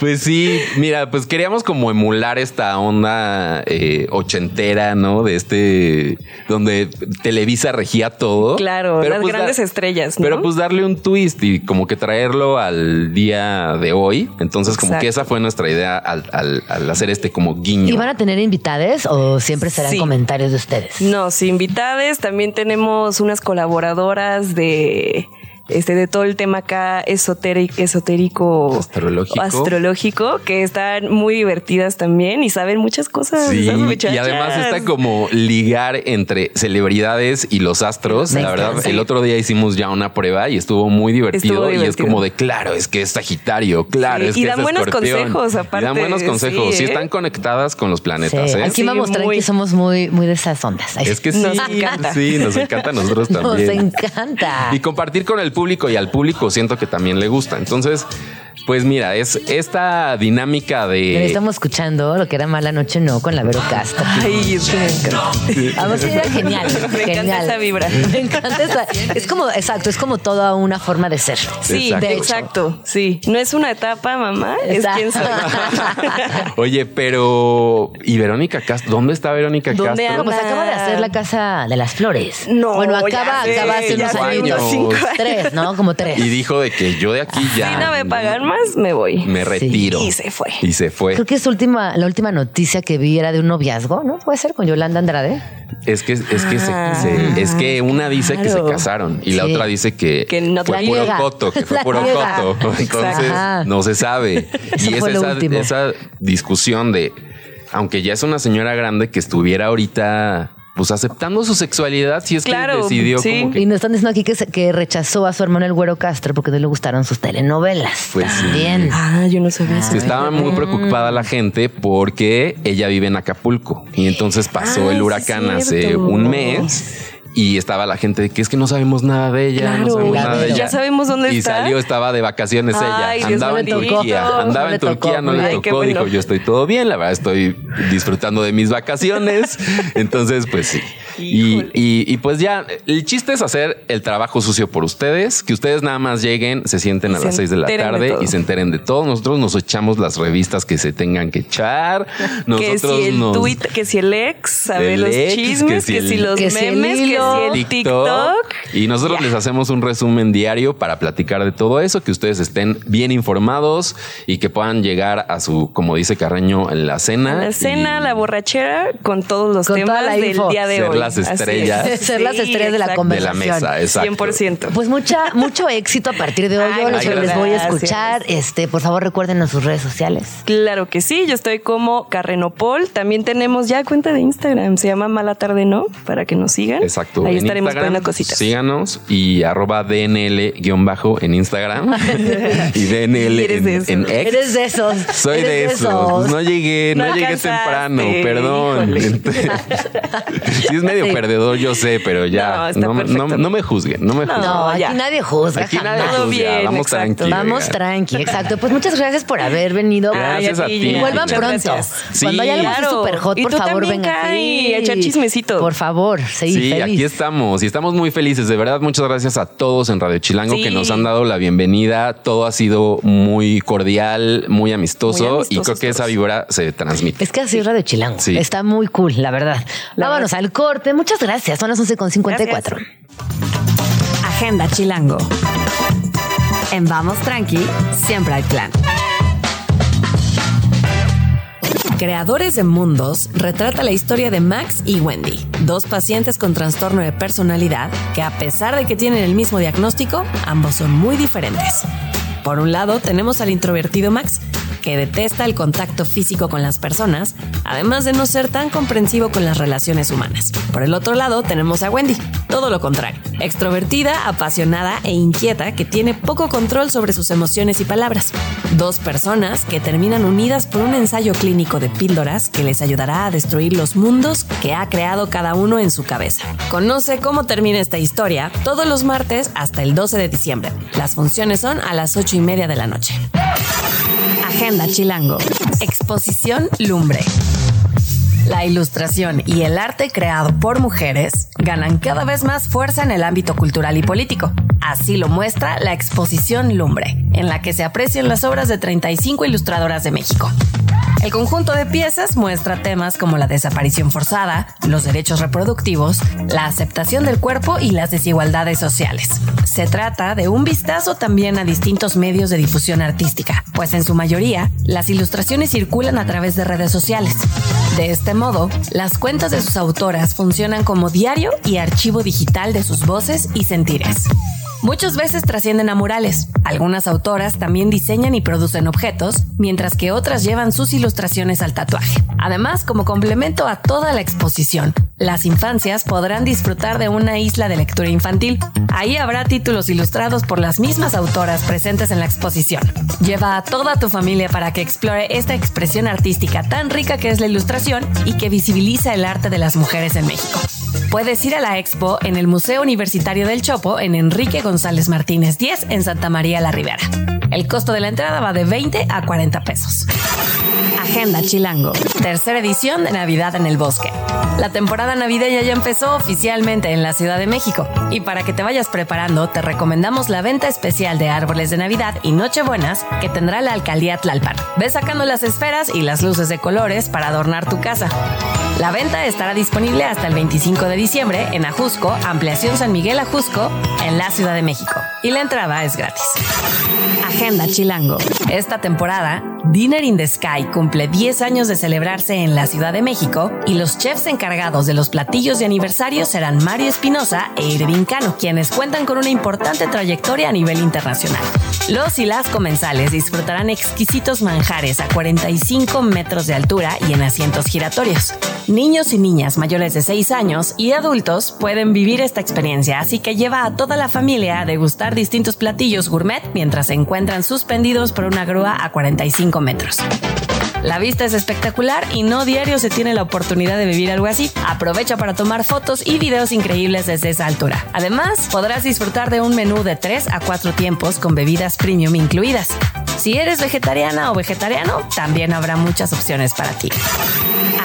Pues sí, mira, pues queríamos como emular esta onda eh, ochentera, ¿no? De este, donde Televisa regía todo. Claro, las pues, grandes estrellas, ¿no? Pero pues darle un twist y como que traerlo al día de hoy. Entonces como que esa fue nuestra idea al, al- al hacer este como guiño. ¿Y van a tener invitades o siempre serán Sí. comentarios de ustedes? No, sí, invitades. También tenemos unas colaboradoras de este de todo el tema acá esotérico, esotérico Astrológico. astrológico, que están muy divertidas también y saben muchas cosas. Sí, y además está como ligar entre celebridades y los astros. Me La verdad, el otro día hicimos ya una prueba y estuvo muy divertido. Estuvo Y es como de claro, es que es Sagitario, claro, Sí, es y que dan es buenos Escorpión. consejos, Y aparte, dan buenos consejos. sí, Sí, ¿eh? están conectadas con los planetas. Sí, ¿eh? Aquí Sí, vamos tranqui, muy. somos muy, muy de esas ondas. Ay, Es que sí, Nos encanta. sí, nos encanta a nosotros [laughs] Nos también. encanta. Y compartir con el público y al público siento que también le gusta. Entonces, pues mira, es esta dinámica Pero de... estamos escuchando lo que era Mala Noche No con la Vero Castro. Ay, es que me encanta. Vamos, sí, era genial. [laughs] Me encanta genial. esa vibra. Me encanta esa. Es como, exacto, es como toda una forma de ser. Sí, Exacto. de hecho. exacto. Sí, no es una etapa, mamá, es quien soy. [laughs] Oye, pero... ¿Y Verónica Castro? ¿Dónde está Verónica ¿Dónde Castro? Pues acaba de hacer la casa de las flores. No, bueno, ya acaba, sé, acaba hace unos cinco años. Tres, ¿no? Como tres. Y dijo de que yo de aquí ya... Si no me pagan más, me voy. Me retiro. Y se fue. Y se fue. Creo que es última, la última noticia que vi era de un noviazgo, ¿no? Puede ser con Yolanda Andrade. Es que, es que, Ah, se- es que una dice que se casaron y la otra dice que, Que no fue puro coto, que fue La puro coto. Entonces Ajá. no se sabe. [laughs] Eso y es esa, esa discusión de, aunque ya es una señora grande, que estuviera ahorita pues aceptando su sexualidad, si es Claro, que decidió sí. como que Y nos están diciendo aquí que, se- que rechazó a su hermano el Güero Castro porque no le gustaron sus telenovelas. Pues sí. También. Ah, yo no sabía eso. Estaba muy preocupada la gente porque ella vive en Acapulco y entonces pasó Ah, el huracán hace un mes y estaba la gente de que es que no sabemos nada de ella, no sabemos nada de ella. Ya sabemos dónde y está. salió, estaba de vacaciones Ay, ella, andaba en Turquía, andaba No en Turquía, no le Ay, tocó, bueno. dijo yo estoy todo bien, la verdad estoy disfrutando de mis vacaciones, [laughs] entonces pues sí. Y, y- y, pues ya, el chiste es hacer el trabajo sucio por ustedes, que ustedes nada más lleguen, se sienten Y a se las seis de la de tarde y se enteren de todo. Nosotros nos echamos las revistas que se tengan que echar. [laughs] que Nosotros si el nos... tweet, que si el ex, sabe El los ex, chismes, que que si el- los que si el memes, hilo, que si el TikTok. Y nosotros les hacemos un resumen diario para platicar de todo eso, que ustedes estén bien informados y que puedan llegar a su, como dice Carreño, en la cena. La cena, y- la borrachera, con todos los Con temas del día de Ser hoy. Las es. estrellas. Ser las estrellas de la de la conversación. mesa, exacto. 100%. Pues mucha, mucho éxito a partir de hoy. Ay, Yo los, muchas les voy a escuchar. Este, por favor, recuerden en sus redes sociales. Claro que sí, yo estoy como Carrenopol. También tenemos ya cuenta de Instagram, se llama Mala Tarde No, para que nos sigan. Exacto. Ahí en estaremos Instagram, poniendo cositas. Síganos y arroba DNL-bajo en Instagram [laughs] y DNL Eres en, de esos. en X. Eres de esos. Soy Eres de esos. No llegué, no, No llegué temprano, perdón. híjole. sí [laughs] es medio Sí. perdedor, yo sé, pero ya no, me- no- perfecto. no me juzguen, no me juzguen. No, aquí nadie juzga. Aquí nadie jamás. Todo juzga, bien, vamos exacto. tranquilos. Vamos oigan. tranqui, exacto. Pues muchas gracias por haber venido. Gracias a ti, Gina. Vuelvan pronto. Sí. Cuando haya algo Claro. super hot, Y por favor, vengan. cae y echa chismecito. Por favor, sí, Sí, feliz. aquí estamos y estamos muy felices. De verdad, muchas gracias a todos en Radio Chilango Sí. que nos han dado la bienvenida. Todo ha sido muy cordial, muy amistoso, Muy y amistosos creo que esa vibra se transmite. Es que así es Radio Chilango. Sí. Está muy cool, la verdad. La Vámonos verdad. al corte. Muchas gracias. Son las 11.54. Agenda Chilango. En Vamos Tranqui, siempre hay plan. Creadores de Mundos retrata la historia de Max y Wendy, dos pacientes con trastorno de personalidad que a pesar de que tienen el mismo diagnóstico, ambos son muy diferentes. Por un lado, tenemos al introvertido Max, que detesta el contacto físico con las personas, además de no ser tan comprensivo con las relaciones humanas. Por el otro lado, tenemos a Wendy, todo lo contrario, extrovertida, apasionada e inquieta que tiene poco control sobre sus emociones y palabras. Dos personas que terminan unidas por un ensayo clínico de píldoras que les ayudará a destruir los mundos que ha creado cada uno en su cabeza. Conoce cómo termina esta historia todos los martes hasta el 12 de diciembre. Las funciones son a las 8 y media de la noche. Chilango. Exposición Lumbre. La ilustración y el arte creado por mujeres ganan cada vez más fuerza en el ámbito cultural y político. Así lo muestra la exposición Lumbre, en la que se aprecian las obras de 35 ilustradoras de México. El conjunto de piezas muestra temas como la desaparición forzada, los derechos reproductivos, la aceptación del cuerpo y las desigualdades sociales. Se trata de un vistazo también a distintos medios de difusión artística, pues en su mayoría las ilustraciones circulan a través de redes sociales. De este modo, las cuentas de sus autoras funcionan como diario y archivo digital de sus voces y sentires. Muchas veces trascienden a murales. Algunas autoras también diseñan y producen objetos, mientras que otras llevan sus ilustraciones al tatuaje. Además, como complemento a toda la exposición, las infancias podrán disfrutar de una isla de lectura infantil. Ahí habrá títulos ilustrados por las mismas autoras presentes en la exposición. Lleva a toda tu familia para que explore esta expresión artística tan rica que es la ilustración y que visibiliza el arte de las mujeres en México. Puedes ir a la expo en el Museo Universitario del Chopo en Enrique González Martínez 10 en Santa María la Ribera. El costo de la entrada va de 20 a 40 pesos. Agenda Chilango, tercera edición de Navidad en el Bosque. La temporada navideña ya empezó oficialmente en la Ciudad de México y para que te vayas preparando te recomendamos la venta especial de árboles de Navidad y Nochebuenas que tendrá la alcaldía Tlalpan. Ve sacando las esferas y las luces de colores para adornar tu casa. La venta estará disponible hasta el 25 de diciembre en Ajusco, Ampliación San Miguel Ajusco, en la Ciudad de México. Y la entrada es gratis. Agenda Chilango. Esta temporada, Dinner in the Sky cumple 10 años de celebrarse en la Ciudad de México y los chefs encargados de los platillos de aniversario serán Mario Espinosa e Irving Cano, quienes cuentan con una importante trayectoria a nivel internacional. Los y las comensales disfrutarán exquisitos manjares a 45 metros de altura y en asientos giratorios. Niños y niñas mayores de 6 años y adultos pueden vivir esta experiencia, así que lleva a toda la familia a degustar distintos platillos gourmet mientras se encuentran suspendidos por una grúa a 45 metros. La vista es espectacular y no diario se tiene la oportunidad de vivir algo así. Aprovecha para tomar fotos y videos increíbles desde esa altura. Además, podrás disfrutar de un menú de 3 a 4 tiempos con bebidas premium incluidas. Si eres vegetariana o vegetariano, también habrá muchas opciones para ti.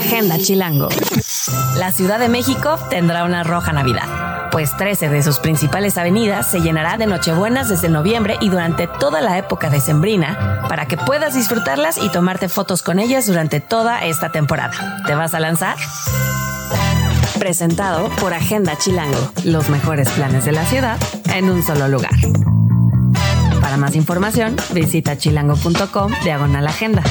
Agenda Chilango. La Ciudad de México tendrá una roja Navidad, pues 13 de sus principales avenidas se llenará de Nochebuenas desde noviembre y durante toda la época decembrina para que puedas disfrutarlas y tomarte fotos con ellas durante toda esta temporada. ¿Te vas a lanzar? Presentado por Agenda Chilango, los mejores planes de la ciudad en un solo lugar. Para más información, visita chilango.com diagonal agenda.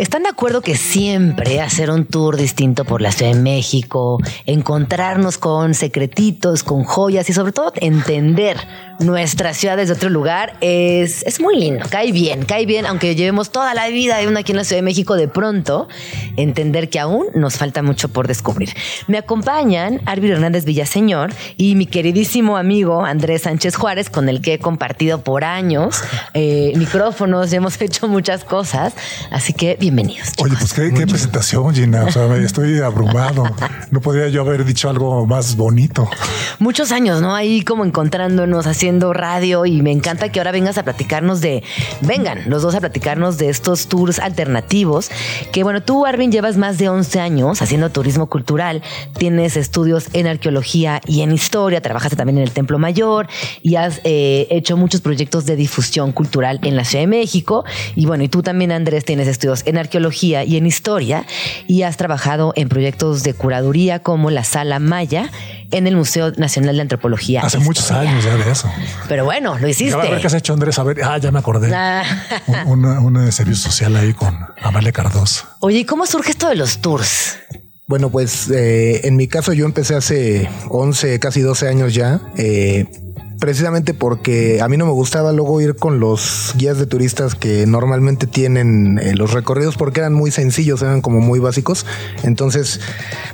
¿Están de acuerdo que siempre hacer un tour distinto por la Ciudad de México, encontrarnos con secretitos, con joyas y sobre todo entender nuestra ciudad desde otro lugar es, es muy lindo, cae bien, cae bien, aunque llevemos toda la vida de una aquí en la Ciudad de México, de pronto entender que aún nos falta mucho por descubrir. Me acompañan Arviro Hernández Villaseñor y mi queridísimo amigo Andrés Sánchez Juárez, con el que he compartido por años eh, micrófonos y hemos [laughs] hecho muchas cosas, así que bienvenidos. Oye, pues qué, qué presentación, Gina, o sea, me [laughs] estoy abrumado. No podría yo haber dicho algo más bonito. Muchos años, ¿no? Ahí como encontrándonos, haciendo radio y me encanta que ahora vengas a platicarnos de, vengan los dos a platicarnos de estos tours alternativos, que bueno, tú Arvin llevas más de 11 años haciendo turismo cultural, tienes estudios en arqueología y en historia, trabajaste también en el Templo Mayor y has eh, hecho muchos proyectos de difusión cultural en la Ciudad de México. Y bueno, y tú también Andrés tienes estudios en arqueología y en historia y has trabajado en proyectos de curaduría como la Sala Maya en el Museo Nacional de Antropología. Hace muchos Historia. años ya de eso. Pero bueno, lo Ya, hiciste. a ver qué has hecho, Andrés. A ver, ah, ya me acordé. Ah. Un, una- una de servicio social ahí con Amalia Cardoso. Oye, ¿y cómo surge esto de los tours? Bueno, pues eh, en mi caso yo empecé hace 11, casi 12 años ya, eh, precisamente porque a mí no me gustaba luego ir con los guías de turistas que normalmente tienen eh, los recorridos porque eran muy sencillos, eran como muy básicos. Entonces,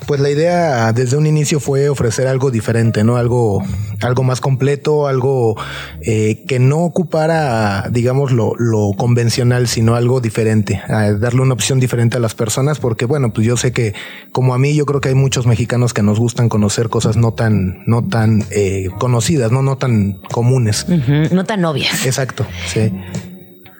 pues la idea desde un inicio fue ofrecer algo diferente, ¿no? Algo, algo más completo, algo eh, que no ocupara, digamos, lo, lo convencional, sino algo diferente, a darle una opción diferente a las personas, porque bueno, pues yo sé que como a mí, yo creo que hay muchos mexicanos que nos gustan conocer cosas no tan, no tan eh, conocidas, no, no tan comunes. No tan obvias. Exacto, sí.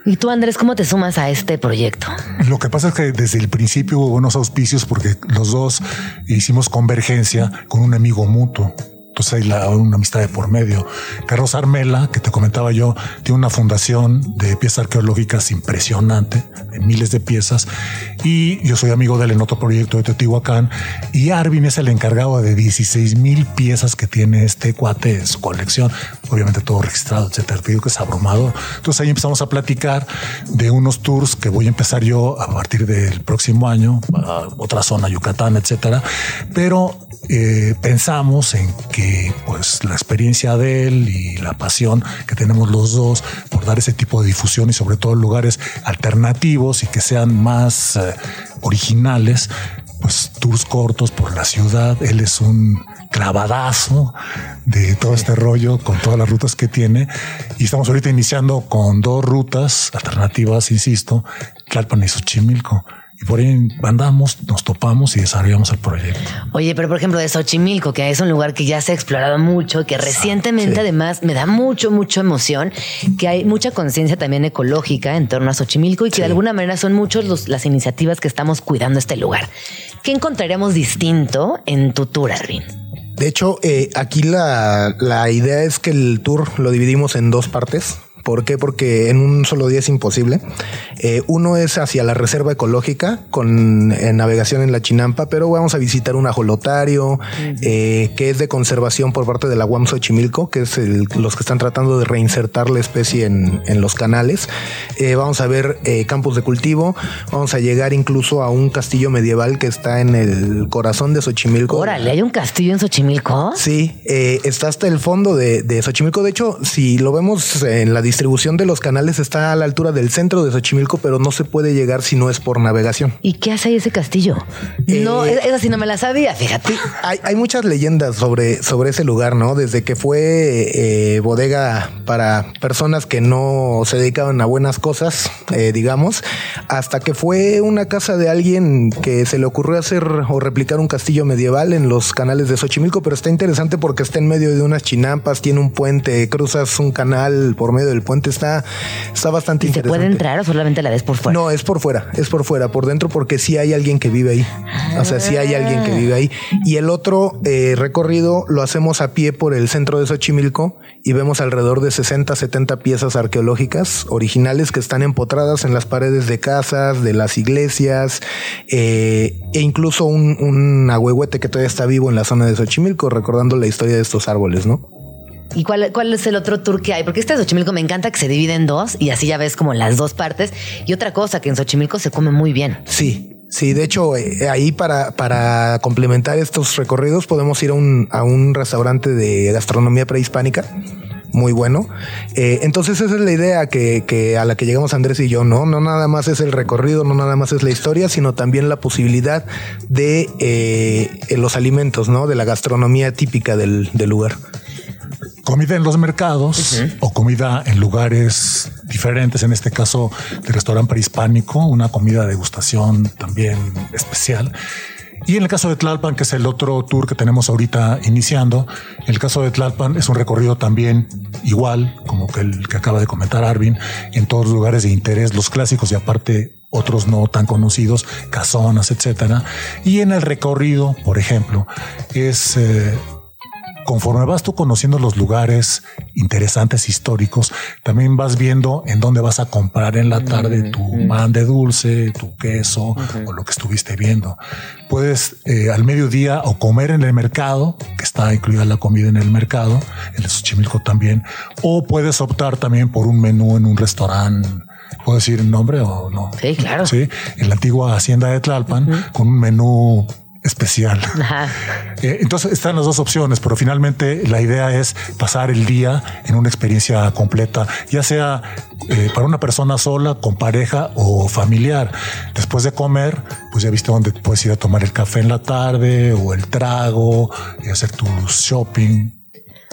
¿Y tú, Andrés, cómo te sumas a este proyecto? Lo que pasa es que desde el principio hubo buenos auspicios porque los dos hicimos convergencia con un amigo mutuo. Entonces hay la- una amistad de por medio. Carlos Armela, que te comentaba yo, tiene una fundación de piezas arqueológicas impresionante, de miles de piezas. Y yo soy amigo de él en otro proyecto de Teotihuacán. Y Arvin es el encargado de 16 mil piezas que tiene este cuate en su colección. Obviamente todo registrado, etcétera. Te digo que es abrumador. Entonces ahí empezamos a platicar de unos tours que voy a empezar yo a partir del próximo año, a otra zona, Yucatán, etcétera. Pero eh, pensamos en que pues la experiencia de él y la pasión que tenemos los dos por dar ese tipo de difusión y sobre todo en lugares alternativos y que sean más eh, originales, pues tours cortos por la ciudad. Él es un clavadazo de todo este rollo con todas las rutas que tiene y estamos ahorita iniciando con dos rutas alternativas, insisto, Tlalpan y Xochimilco. Y por ahí andamos, nos topamos y desarrollamos el proyecto. Oye, pero por ejemplo de Xochimilco, que es un lugar que ya se ha explorado mucho, que recientemente además me da mucho, mucho emoción, que hay mucha conciencia también ecológica en torno a Xochimilco y que de alguna manera son muchos los- las iniciativas que estamos cuidando este lugar. ¿Qué encontraríamos distinto en tu tour, Arvin? De hecho, eh, aquí la, la idea es que el tour lo dividimos en dos partes. ¿Por qué? Porque en un solo día es imposible. Eh, uno es hacia la reserva ecológica con eh, navegación en la Chinampa, pero vamos a visitar un ajolotario eh, que es de conservación por parte de la UAM Xochimilco, que es el- los que están tratando de reinsertar la especie en, en los canales. Vamos a ver campos de cultivo. Vamos a llegar incluso a un castillo medieval que está en el corazón de Xochimilco. Órale, ¿hay un castillo en Xochimilco? Sí, está hasta el fondo de, de Xochimilco. De hecho, si lo vemos en la distribución de los canales, está a la altura del centro de Xochimilco, pero no se puede llegar si no es por navegación. ¿Y qué hace ahí ese castillo? no, Eh, esa sí no me la sabía, fíjate. Hay, hay muchas leyendas sobre, sobre ese lugar, ¿no? Desde que fue eh, bodega para personas que no se dedicaban a buenas cosas, eh, digamos, hasta que fue una casa de alguien que se le ocurrió hacer o replicar un castillo medieval en los canales de Xochimilco, pero está interesante porque está en medio de unas chinampas, tiene un puente, cruzas un canal por medio del puente, está, está bastante ¿Y se interesante. puede entrar o solamente la ves por fuera? No, es por fuera, es por fuera, por dentro, porque sí hay alguien que vive ahí. O sea, sí hay alguien que vive ahí. Y el otro eh, recorrido lo hacemos a pie por el centro de Xochimilco y vemos alrededor de 60, 70 piezas arqueológicas originales que están empotradas en las paredes de casas, de las iglesias, eh, e incluso un, un que todavía está vivo en la zona de Xochimilco, recordando la historia de estos árboles, ¿no? ¿Y cuál, cuál es el otro tour que hay? Porque este de Xochimilco me encanta que se divide en dos y así ya ves como las dos partes. Y otra cosa, que en Xochimilco se come muy bien. Sí, sí, de hecho, eh, ahí para, para complementar estos recorridos podemos ir a un, a un restaurante de gastronomía prehispánica. Muy bueno. Eh, entonces esa es la idea que, que a la que llegamos Andrés y yo, ¿no? No nada más es el recorrido, no nada más es la historia, sino también la posibilidad de eh, los alimentos, ¿no? De la gastronomía típica del, del lugar. Comida en los mercados o comida en lugares diferentes, en este caso de restaurante prehispánico, una comida de degustación también especial. Y en el caso de Tlalpan, que es el otro tour que tenemos ahorita iniciando, en el caso de Tlalpan es un recorrido también igual, como que el que acaba de comentar Arvin, en todos los lugares de interés, los clásicos y aparte otros no tan conocidos, casonas, etcétera. Y en el recorrido, por ejemplo, es eh, conforme vas tú conociendo los lugares interesantes históricos, también vas viendo en dónde vas a comprar en la tarde tu pan de dulce, tu queso o lo que estuviste viendo. Puedes eh, al mediodía o comer en el mercado, que está incluida la comida en el mercado, el de Xochimilco también, o puedes optar también por un menú en un restaurante. ¿Puedo decir el nombre o no? Sí, claro. Sí, en la antigua hacienda de Tlalpan, con un menú especial. Ajá. Eh, entonces están las dos opciones, pero finalmente la idea es pasar el día en una experiencia completa, ya sea eh, para una persona sola, con pareja o familiar. Después de comer, pues ya viste dónde puedes ir a tomar el café en la tarde o el trago y hacer tu shopping.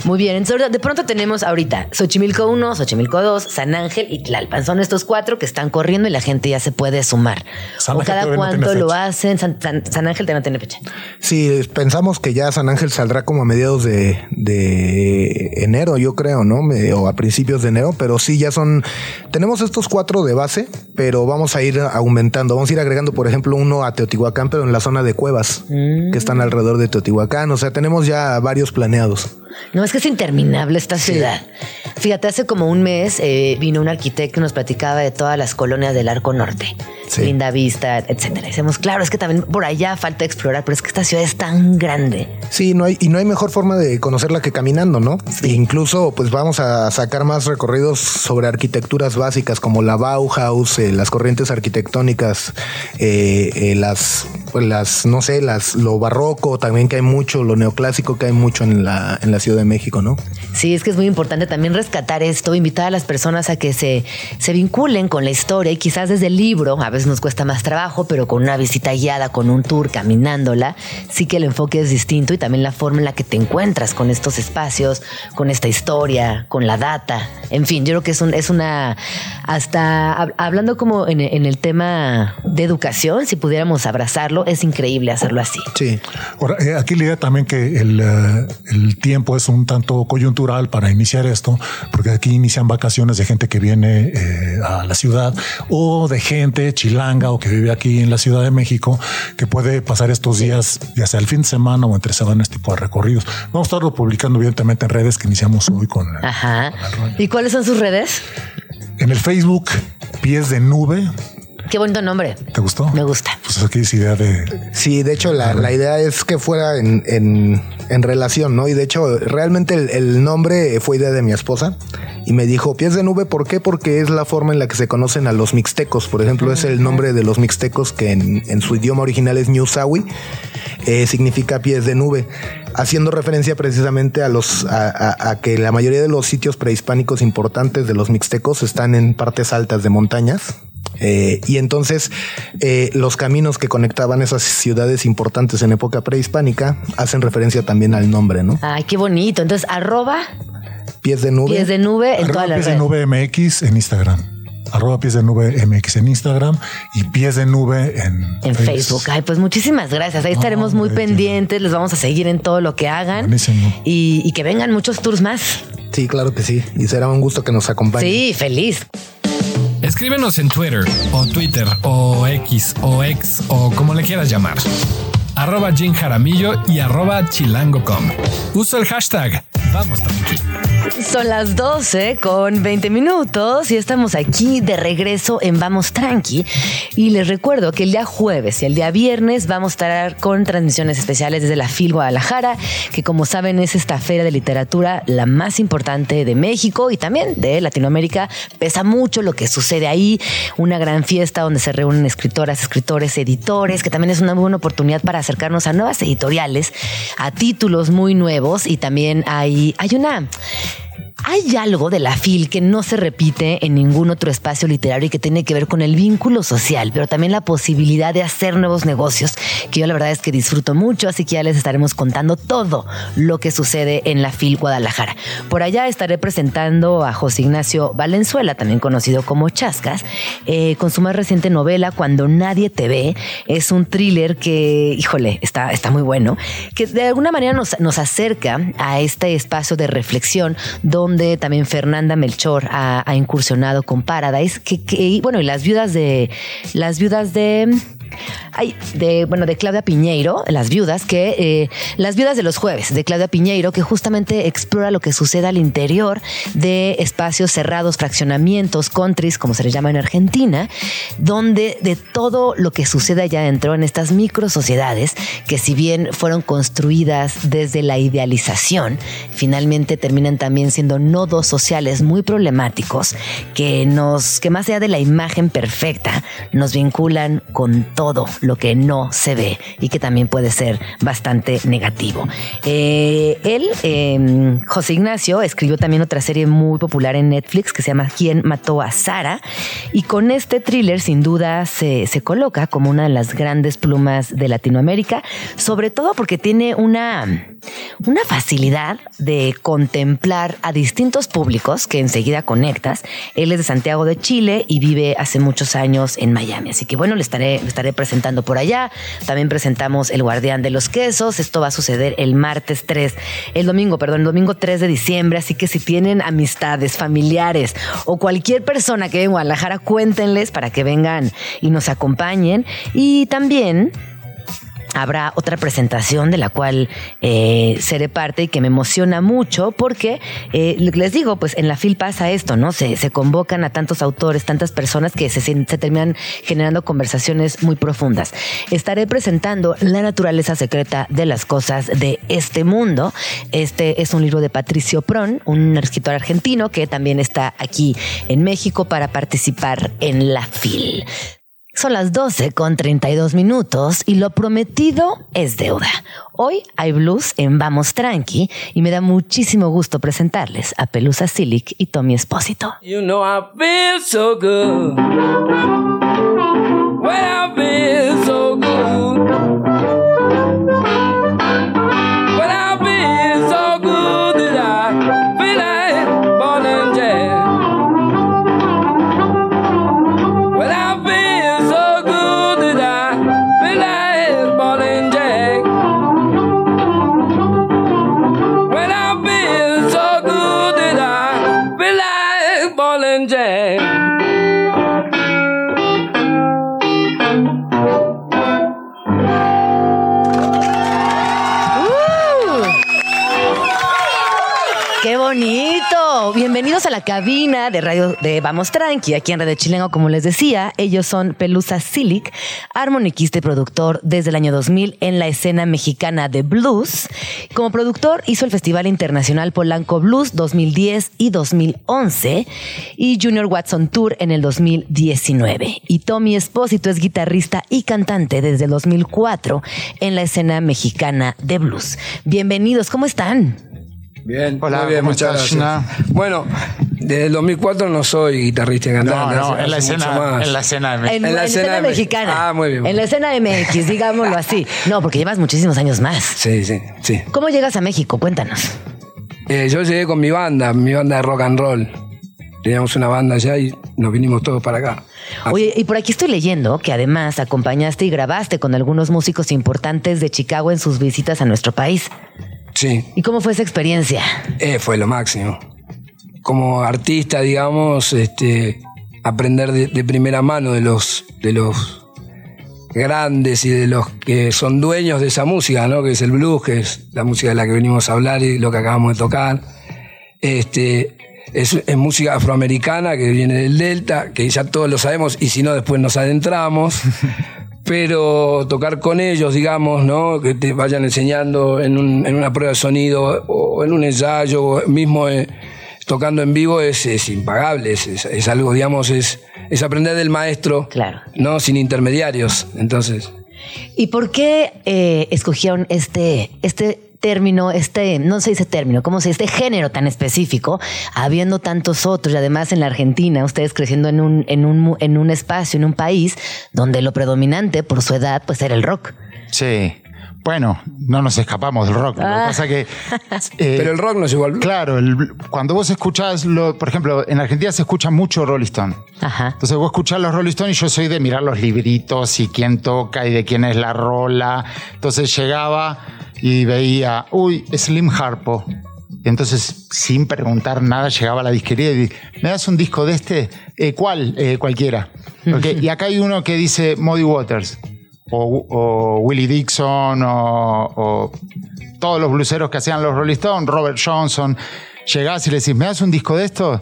Muy bien, entonces de pronto tenemos ahorita Xochimilco 1, Xochimilco 2, San Ángel y Tlalpan. Son estos cuatro que están corriendo y la gente ya se puede sumar. San ¿O Ángel cada no cuánto lo hacen? San, San- San Ángel también tiene fecha. Sí, pensamos que ya San Ángel saldrá como a mediados de, de enero, yo creo, ¿no? O a principios de enero, pero sí, ya son... Tenemos estos cuatro de base, pero vamos a ir aumentando. Vamos a ir agregando, por ejemplo, uno a Teotihuacán, pero en la zona de cuevas, que están alrededor de Teotihuacán. O sea, tenemos ya varios planeados. No, es que es interminable esta ciudad. Fíjate, hace como un mes eh, vino un arquitecto y nos platicaba de todas las colonias del Arco Norte. Sí. Linda Vista, etcétera. Decimos, claro, es que también por allá falta explorar, pero es que esta ciudad es tan grande. Sí, no hay, y no hay mejor forma de conocerla que caminando, ¿no? E incluso, pues vamos a sacar más recorridos sobre arquitecturas básicas como la Bauhaus, eh, las corrientes arquitectónicas, eh, eh, las, pues, las, no sé, las, lo barroco también que hay mucho, lo neoclásico que hay mucho en la, en la Ciudad de México, ¿no? Sí, es que es muy importante también rescatar esto, invitar a las personas a que se, se vinculen con la historia y quizás desde el libro, a veces nos cuesta más trabajo, pero con una visita guiada, con un tour, caminándola, sí que el enfoque es distinto y también la forma en la que te encuentras con estos espacios, con esta historia, con la data. En fin, yo creo que es, un, es una, hasta hab- hablando como en, en el tema de educación, si pudiéramos abrazarlo, es increíble hacerlo así. Sí. Ahora, eh, aquí la idea también que el, eh, el tiempo es un tanto coyuntural para iniciar esto, porque aquí inician vacaciones de gente que viene eh, a la ciudad o de gente chilanga o que vive aquí en la Ciudad de México que puede pasar estos días, ya sea el fin de semana o entre semanas, tipo de recorridos. Vamos a estarlo publicando evidentemente en redes que iniciamos hoy con, el- Ajá. con el rollo. ¿Y cuáles son sus redes? En el Facebook, Pies de Nube. Qué bonito nombre. ¿Te gustó? Me gusta. Pues aquí es idea de Sí, de hecho la, la idea es que fuera en, en- en relación, ¿no? Y de hecho realmente el, el nombre fue idea de mi esposa y me dijo pies de nube, ¿por qué? Porque es la forma en la que se conocen a los mixtecos. Por ejemplo, es el nombre de los mixtecos que en, en su idioma original es Ñusawi, eh, significa pies de nube, haciendo referencia precisamente a los a, a- a que la mayoría de los sitios prehispánicos importantes de los mixtecos están en partes altas de montañas. Eh, y entonces eh, los caminos que conectaban esas ciudades importantes en época prehispánica hacen referencia también al nombre, ¿no? Ay, qué bonito. Entonces, arroba Pies de nube. pies de nube en Arroba todas las pies de nube MX en Instagram. Arroba pies de nube MX en Instagram y pies de nube en, En Face. Facebook. Ay, pues muchísimas gracias. Ahí No, estaremos muy pendientes. Les vamos a seguir en todo lo que hagan. Buenísimo. Y, y que vengan muchos tours más. Sí, claro que sí. Y será un gusto que nos acompañen. Sí, feliz. Escríbenos en Twitter o Twitter o X o X o como le quieras llamar. Arroba Jim Jaramillo y arroba chilango.com. Usa el hashtag Vamos tranqui. Son las 12 con 20 minutos y estamos aquí de regreso en Vamos Tranqui. Y les recuerdo que el día jueves y el día viernes vamos a estar con transmisiones especiales desde la FIL Guadalajara, que como saben es esta feria de literatura la más importante de México y también de Latinoamérica. Pesa mucho lo que sucede ahí, una gran fiesta donde se reúnen escritoras, escritores, editores, que también es una buena oportunidad para acercarnos a nuevas editoriales, a títulos muy nuevos y también hay, hay una... Hay algo de la FIL que no se repite en ningún otro espacio literario y que tiene que ver con el vínculo social, pero también la posibilidad de hacer nuevos negocios, que yo la verdad es que disfruto mucho, así que ya les estaremos contando todo lo que sucede en la FIL Guadalajara. Por allá estaré presentando a José Ignacio Valenzuela, también conocido como Chascas, eh, con su más reciente novela, Cuando Nadie Te Ve. Es un thriller que, híjole, está, está muy bueno, que de alguna manera nos, nos acerca a este espacio de reflexión donde también Fernanda Melchor ha, ha incursionado con Paradise, que, que- y bueno, y las viudas de las viudas de ay, de, bueno, de Claudia Piñeiro, Las Viudas, que eh, Las Viudas de los Jueves, de Claudia Piñeiro, que justamente explora lo que sucede al interior de espacios cerrados, fraccionamientos, countries, como se les llama en Argentina, donde de todo lo que sucede allá adentro, en estas micro sociedades, que si bien fueron construidas desde la idealización, finalmente terminan también siendo nodos sociales muy problemáticos que nos, que más allá de la imagen perfecta, nos vinculan con todo lo que no se ve y que también puede ser bastante negativo. Eh, él, eh, José Ignacio, escribió también otra serie muy popular en Netflix que se llama ¿Quién mató a Sara? Y con este thriller sin duda se, se coloca como una de las grandes plumas de Latinoamérica, sobre todo porque tiene una, una facilidad de contemplar a distintos públicos que enseguida conectas. Él es de Santiago de Chile y vive hace muchos años en Miami. Así que bueno, le estaré, le estaré presentando por allá. También presentamos El Guardián de los Quesos. Esto va a suceder el martes 3, el domingo, perdón, el domingo 3 de diciembre. Así que si tienen amistades, familiares o cualquier persona que venga en Guadalajara, cuéntenles para que vengan y nos acompañen. Y también habrá otra presentación de la cual eh, seré parte y que me emociona mucho porque eh, les digo, pues en la FIL pasa esto, ¿no? Se, se convocan a tantos autores, tantas personas que se, se terminan generando conversaciones muy profundas. Estaré presentando La naturaleza secreta de las cosas de este mundo. Este es un libro de Patricio Pron, un escritor argentino que también está aquí en México para participar en la FIL. Son las 12 con 32 minutos y lo prometido es deuda. Hoy hay blues en Vamos Tranqui y me da muchísimo gusto presentarles a Pelusa Silic y Tommy Espósito. You know I feel so good. I feel Bienvenidos a la cabina de radio de Vamos Tranqui, aquí en Radio Chilengo, como les decía. Ellos son Pelusa Silic, armoniquista y productor desde el año 2000 en la escena mexicana de blues. Como productor hizo el Festival Internacional Polanco Blues 2010 y 2011 y Junior Watson Tour en el 2019. Y Tommy Espósito es guitarrista y cantante desde el 2004 en la escena mexicana de blues. Bienvenidos, ¿cómo están? Bien, Hola, muy bien, ¿cómo muchas estás, gracias. Bueno, desde el 2004 no soy guitarrista y cantante. No, no, en la escena, en la escena de En, México. En la en la escena escena me- mexicana. Ah, muy bien. En la escena MX, digámoslo así. No, porque llevas muchísimos años más. Sí, sí, sí. ¿Cómo llegas a México? Cuéntanos. Eh, yo llegué con mi banda, mi banda de rock and roll. Teníamos una banda allá y nos vinimos todos para acá. Así- Oye, y por aquí estoy leyendo que además acompañaste y grabaste con algunos músicos importantes de Chicago en sus visitas a nuestro país. Sí, ¿Y cómo fue esa experiencia? eh, fue lo máximo. Como artista, digamos, este, aprender de, de primera mano de los, de los grandes y de los que son dueños de esa música, ¿no? Que es el blues, que es la música de la que venimos a hablar y lo que acabamos de tocar. Este, es, es música afroamericana que viene del Delta, que ya todos lo sabemos y si no después nos adentramos. [laughs] Pero tocar con ellos, digamos, ¿no? Que te vayan enseñando en, un- en una prueba de sonido o en un ensayo, o mismo eh, tocando en vivo es, es impagable, es, es- es algo, digamos, es, es aprender del maestro, Claro. ¿no? Sin intermediarios. Entonces, ¿Y por qué eh, escogieron este, este término, este, no se dice término, ¿cómo se dice? Este género tan específico, habiendo tantos otros y además en la Argentina, ustedes creciendo en un, en un, en un espacio, en un país donde lo predominante por su edad, pues era el rock. Sí. Bueno, no nos escapamos del rock. Lo que Ah. pasa que. [laughs] eh, pero el rock no es igual. Claro, el- cuando vos escuchás, lo, por ejemplo, en Argentina se escucha mucho Rolling Stone. Ajá. Entonces vos escuchás los Rolling Stone y yo soy de mirar los libritos y quién toca y de quién es la rola. Entonces llegaba y veía, uy, Slim Harpo. Y entonces, sin preguntar nada, llegaba a la disquería y di- ¿me das un disco de este? "Eh, ¿Cuál? "Eh, cualquiera. [laughs] Y acá hay uno que dice Muddy Waters. O, o Willie Dixon o, o todos los bluseros que hacían los Rolling Stones, Robert Johnson, llegás y le decís, ¿me das un disco de esto?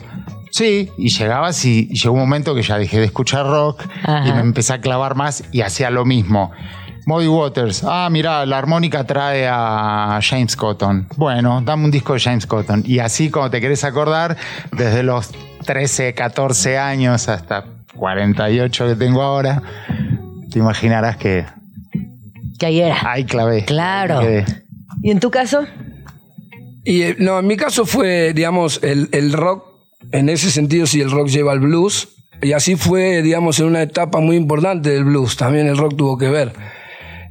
Sí, y llegabas y, y llegó un momento que ya dejé de escuchar rock Ajá. y me empecé a clavar más y hacía lo mismo. Muddy Waters, ah, mira, la armónica trae a James Cotton. Bueno, dame un disco de James Cotton. Y así, como te querés acordar, desde los 13, 14 años hasta 48 que tengo ahora, te imaginarás que Que ahí era. ahí clavé. Claro. Ahí. ¿Y en tu caso? Y eh, no, en mi caso fue, digamos, el, el rock, en ese sentido, si el rock lleva al blues. Y así fue, digamos, en una etapa muy importante del blues. También el rock tuvo que ver.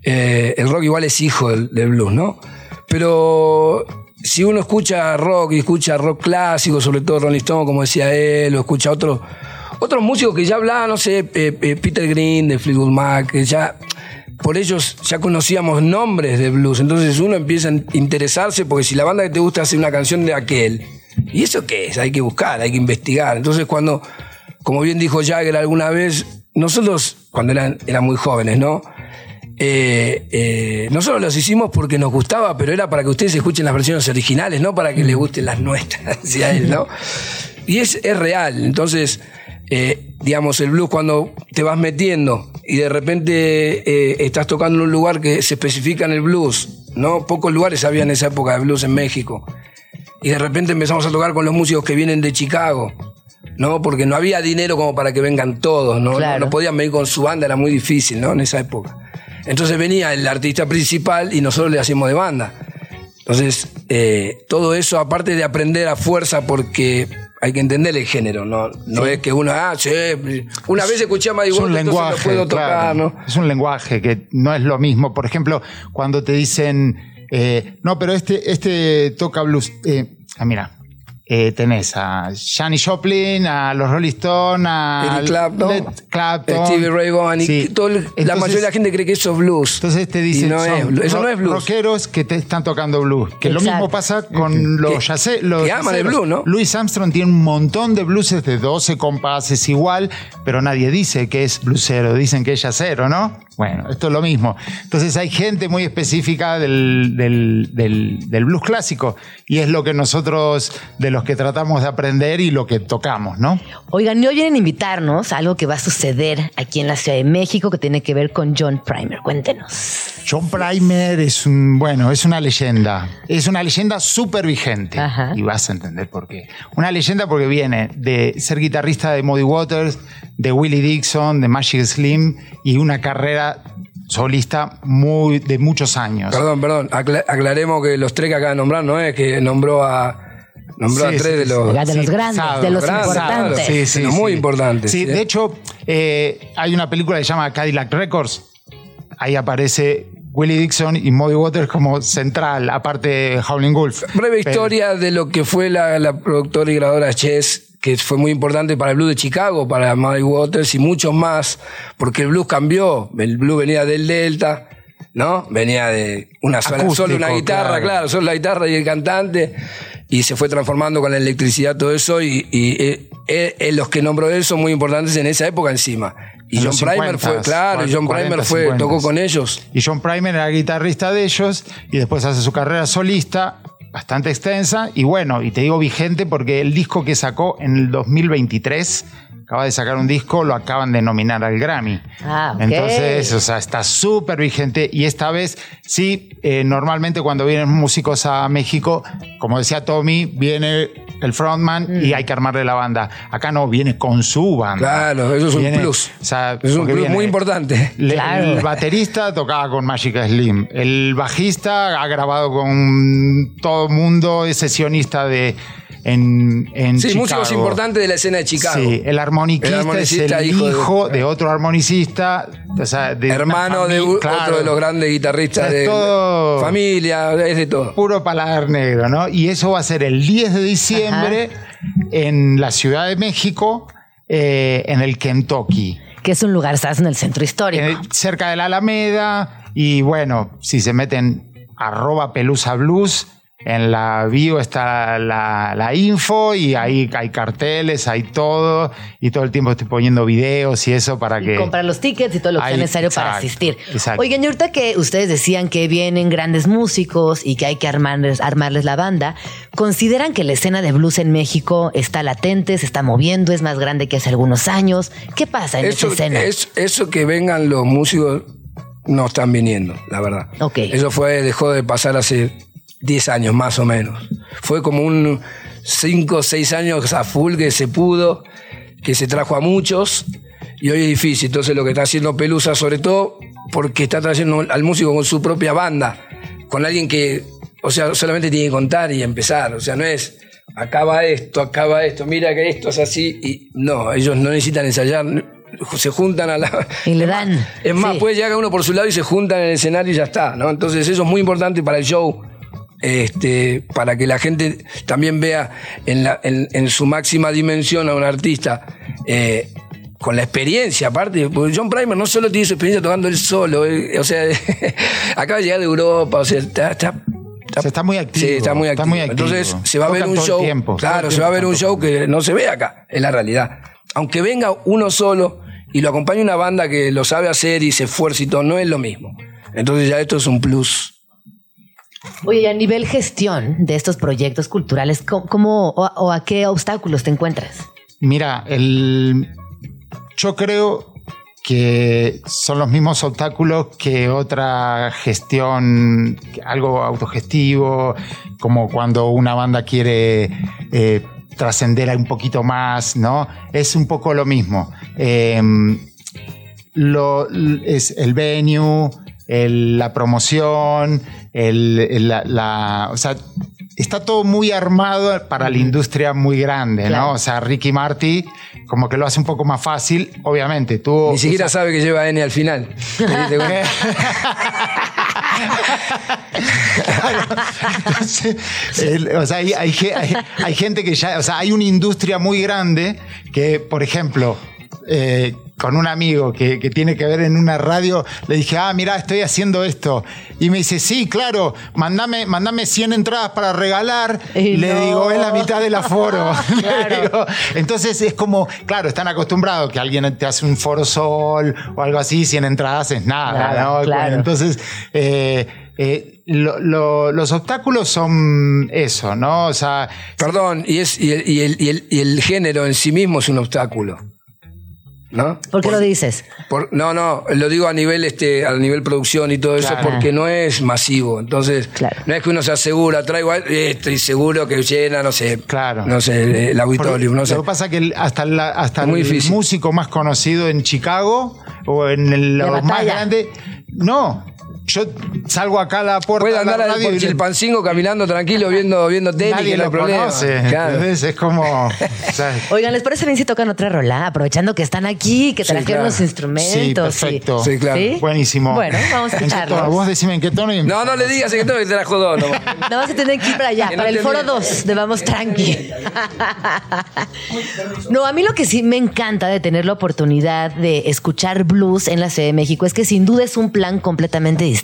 Eh, el rock igual es hijo del, del blues, ¿no? Pero si uno escucha rock y escucha rock clásico, sobre todo Rolling Stone, como decía él, o escucha otros otros músicos que ya hablaban, no sé, eh, eh, Peter Green de Fleetwood Mac, ya por ellos ya conocíamos nombres de blues. Entonces uno empieza a interesarse porque si la banda que te gusta hace una canción de aquel, ¿y eso qué es? Hay que buscar, hay que investigar. Entonces cuando, como bien dijo Jagger alguna vez, nosotros cuando eran, muy jóvenes, ¿no? Eh, nosotros los hicimos porque nos gustaba, pero era para que ustedes escuchen las versiones originales, no para que les gusten las nuestras, [laughs] decía él, ¿no? Y es, es real. Entonces, eh, digamos, el blues cuando te vas metiendo y de repente eh, estás tocando en un lugar que se especifica en el blues, ¿no? Pocos lugares había en esa época de blues en México. Y de repente empezamos a tocar con los músicos que vienen de Chicago, ¿no? Porque no había dinero como para que vengan todos, ¿no? Claro. No, no podían venir con su banda, era muy difícil, ¿no? En esa época. Entonces venía el artista principal y nosotros le hacíamos de banda. Entonces, eh, todo eso, aparte de aprender a fuerza, porque hay que entender el género, no, no es que uno, ah, sí, una vez escuché a Muddy Es un puedo tocar, claro. ¿no? Es un lenguaje que no es lo mismo. Por ejemplo, cuando te dicen, eh, no, pero este, este toca blues. Eh, ah, mira, eh, tenés a Janis Joplin, a los Rolling Stones, a Eric Clapton, Led Clapton. Stevie Ray Vaughan, y todo el- la mayoría de la gente cree que eso es blues. Entonces te dicen, no es son blues. eso no es blues. rockeros que te están tocando blues. Que lo mismo pasa con los los que aman el blues, ¿no? Louis Armstrong tiene un montón de blueses de 12 compases igual, pero nadie dice que es blusero, dicen que es yacero, ¿no? Bueno, esto es lo mismo. Entonces hay gente muy específica del, del- del- del blues clásico y es lo que nosotros, de los que tratamos de aprender y lo que tocamos, ¿no? Oigan, y hoy vienen a invitarnos a algo que va a suceder aquí en la Ciudad de México que tiene que ver con John Primer. Cuéntenos. John Primer es un, bueno, es una leyenda. Es una leyenda súper vigente. Ajá. Y vas a entender por qué. Una leyenda porque viene de ser guitarrista de Muddy Waters, de Willie Dixon, de Magic Slim y una carrera solista muy, de muchos años. Perdón, perdón, acla- aclaremos que los tres que acaba de nombrar no es que nombró a, nombró a tres sí, de los... Oigan, de los grandes, sabe, de los grandes, importantes. claro. Sí, muy importantes, Sí, ¿sí? de hecho, eh, hay una película que se llama Cadillac Records. Ahí aparece Willie Dixon y Muddy Waters como central, aparte de Howling Wolf. Breve Pero- historia de lo que fue la, la productora y grabadora Chess, que fue muy importante para el blues de Chicago, para Muddy Waters y muchos más, porque el blues cambió. El blues venía del Delta, ¿no? Venía de una sola, Acústico, solo una guitarra, claro. claro. solo la guitarra y el cantante, y se fue transformando con la electricidad todo eso, y, y, eh, eh, los que nombró él son muy importantes en esa época encima. Y John Primer 50s, fue, claro, y John 40s, Primer fue, 50s. tocó con ellos. Y John Primer era guitarrista de ellos y después hace su carrera solista bastante extensa y bueno, y te digo vigente porque el disco que sacó en el 2023 acaba de sacar un disco, lo acaban de nominar al Grammy. Ah, ok. Entonces, o sea, está súper vigente y esta vez sí, eh, normalmente cuando vienen músicos a México, como decía Tommy, viene el frontman Mm. y hay que armarle la banda. Acá no, viene con su banda. Claro, eso es un plus. o sea, Es un plus viene- muy importante. le- Claro. El baterista tocaba con Magic Slim. El bajista ha grabado con todo el mundo, es sesionista de en, en Sí, Chicago. músicos importantes de la escena de Chicago. Sí, el armoniquista, El armonicista, es el hijo hijo, de- de, otro armonicista, o sea, de Hermano de u- claro, otro de los grandes guitarristas O sea, es de todo- familia, es de todo. puro paladar negro, ¿no? Y eso va a ser el 10 de diciembre en la Ciudad de México, eh, en el Kentucky. Que es un lugar, estás en el centro histórico. Eh, cerca de la Alameda. Y bueno, si se meten arroba pelusa blues, En la bio está la, la info y ahí hay carteles, hay todo. Y todo el tiempo estoy poniendo videos y eso para que. Comprar los tickets y todo lo que sea necesario para asistir. exacto. Oigan, y ahorita que ustedes decían que vienen grandes músicos y que hay que armarles, armarles la banda, ¿consideran que la escena de blues en México está latente, se está moviendo, es más grande que hace algunos años? ¿Qué pasa en Eso, esa escena? es- eso que vengan los músicos no están viniendo, la verdad. Ok. Eso fue, dejó de pasar hace 10 años más o menos. Fue como un 5 o 6 años a full que se pudo, que se trajo a muchos y hoy es difícil. Entonces lo que está haciendo Pelusa sobre todo porque está trayendo al músico con su propia banda, con alguien que, o sea, solamente tiene que contar y empezar. O sea, no es acaba esto, acaba esto, mira que esto es así y no, ellos no necesitan ensayar, se juntan a la... [laughs] Y le dan. Es más, Sí. puede llegar uno por su lado y se juntan en el escenario y ya está, ¿no? Entonces eso es muy importante para el show, este, para que la gente también vea en, la- en- en su máxima dimensión a un artista. eh, con la experiencia, aparte, porque John Primer no solo tiene su experiencia tocando él solo, eh, o sea, [laughs] acaba de llegar de Europa, o sea, está, está- O sea, está muy activo. Sí, está muy activo. muy activo. Entonces se va a ver un show. tiempo, claro, se va a ver un show que no se ve acá, es la realidad. Aunque venga uno solo y lo acompañe una banda que lo sabe hacer y se esfuerza y todo, no es lo mismo. Entonces ya esto es un plus. Oye, y a nivel gestión de estos proyectos culturales, ¿cómo, o, a qué obstáculos te encuentras? Mira, el, yo creo que son los mismos obstáculos que otra gestión, algo autogestivo, como cuando una banda quiere eh, trascender un poquito más, ¿no? Es un poco lo mismo. Eh, lo, es el venue, el- la promoción, el, el- la, la- o sea, está todo muy armado para la industria muy grande, Claro. ¿no? O sea, Ricky Marty como que lo hace un poco más fácil, obviamente. Tuvo Ni siquiera sabe que lleva N al final. [laughs] Entonces, el- o sea, hay, hay ge- hay- hay gente que ya, o sea, hay una industria muy grande que, por ejemplo, eh, con un amigo que, que tiene que ver en una radio, le dije, ah, mira, estoy haciendo esto. Y me dice, sí, claro, mandame, mandame 100 entradas para regalar. Y le no. digo, es la mitad del aforo. [laughs] [laughs] Claro. digo, entonces es como, claro, están acostumbrados que alguien te hace un foro sol o algo así, 100 entradas es nada, ¿no? claro. Entonces, eh, eh, lo- lo- los obstáculos son eso, ¿no? O sea, Perdón, y, es, y, el, y el- y el- y el género en sí mismo es un obstáculo. ¿No? ¿Por qué lo dices? Por- no, no, lo digo a nivel este, a nivel producción y todo eso porque no es masivo. Entonces, Claro. no es que uno se asegura, traigo esto y seguro que llena, no sé, Claro. no sé, el auditorium, no sé. Lo que pasa es que hasta, la- hasta Muy el difícil. músico más conocido en Chicago o en el, más grandes, no. Yo salgo acá a la puerta Puede andar y Chilpancingo caminando tranquilo viendo, viendo tenis, nadie que no lo problema. conoce. Claro. ¿entendés? Es como... [laughs] o sea, Oigan, ¿les parece bien si tocan otra rola? Aprovechando que están aquí, que Sí, trajeron claro. los instrumentos. Sí, perfecto. Sí, claro. Buenísimo. Bueno, vamos a ¿En qué tono? escucharlos. Vos decime en qué tono y No, no le digas que tengo que te la jodó. No. Nada más que tener que ir para allá, Que no para el foro mientas. 2 de Vamos Tranqui. [laughs] No, a mí lo que sí me encanta de tener la oportunidad de escuchar blues en la Ciudad de México es que sin duda es un plan completamente distinto,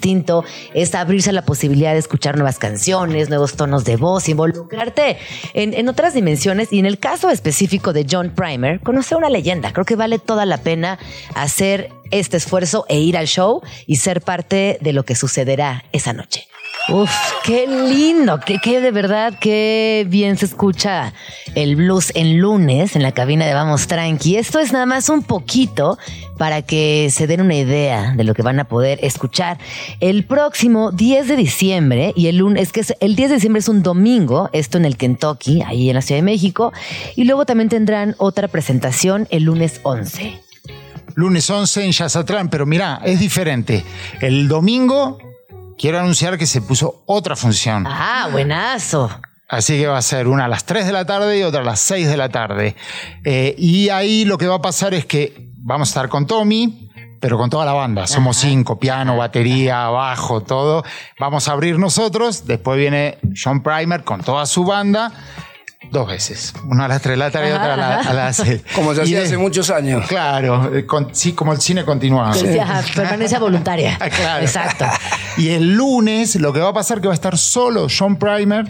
es abrirse a la posibilidad de escuchar nuevas canciones, nuevos tonos de voz, involucrarte en, en otras dimensiones y en el caso específico de John Primer, conocer una leyenda. Creo que vale toda la pena hacer este esfuerzo e ir al show y ser parte de lo que sucederá esa noche. Uf, qué lindo, qué, de verdad, qué bien se escucha el blues en lunes en la cabina de Vamos Tranqui. Esto es nada más un poquito para que se den una idea de lo que van a poder escuchar el próximo 10 de diciembre y el lunes, es que el 10 de diciembre es un domingo, esto en el Kentucky, ahí en la Ciudad de México, y luego también tendrán otra presentación el lunes 11. lunes 11 en Yazatlán, pero mira, es diferente. El domingo quiero anunciar que se puso otra función. Ah, buenazo. Así que va a ser una a las 3 de la tarde y otra a las 6 de la tarde. Eh, y ahí lo que va a pasar es que vamos a estar con Tommy, pero con toda la banda. Somos cinco, piano, batería, bajo, todo. Vamos a abrir nosotros, después viene John Primer con toda su banda. Dos veces. Una a las 3 de la tarde y otra a, la- a las 6. [laughs] Como se hacía hace muchos años. Claro, eh, con- sí, como el cine decía, ajá, permanencia voluntaria. [laughs] Claro. Exacto. Y el lunes lo que va a pasar que va a estar solo John Primer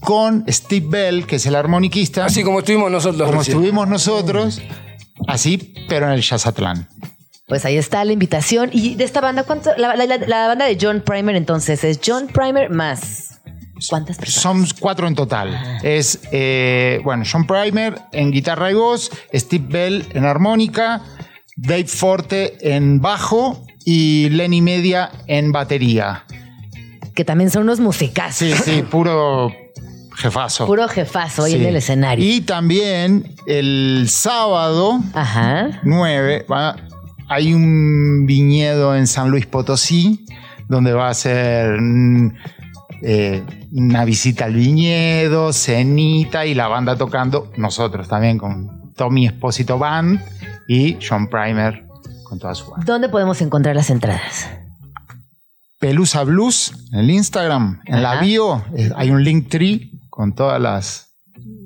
con Steve Bell, que es el armoniquista. Así como estuvimos nosotros. como recién. estuvimos nosotros, así, pero en el Jazzatlán. Pues ahí está la invitación. Y de esta banda, ¿cuánto? La- la banda de John Primer, entonces, es John Primer más. ¿Cuántas personas? Son cuatro en total. Es, eh, bueno, John Primer en guitarra y voz, Steve Bell en armónica, Dave Forte en bajo y Lenny Media en batería. Que también son unos musicazos. Sí, sí, [laughs] puro jefazo. Puro jefazo ahí Sí. en el escenario. Y también el sábado Ajá. 9 va- hay un viñedo en San Luis Potosí donde va a ser mm, eh, una visita al viñedo, cenita y la banda tocando, nosotros también con Tommy Espósito Band y John Primer con toda su banda. ¿Dónde podemos encontrar las entradas? Pelusa Blues en el Instagram, en la bio eh, hay un link tree con todas las,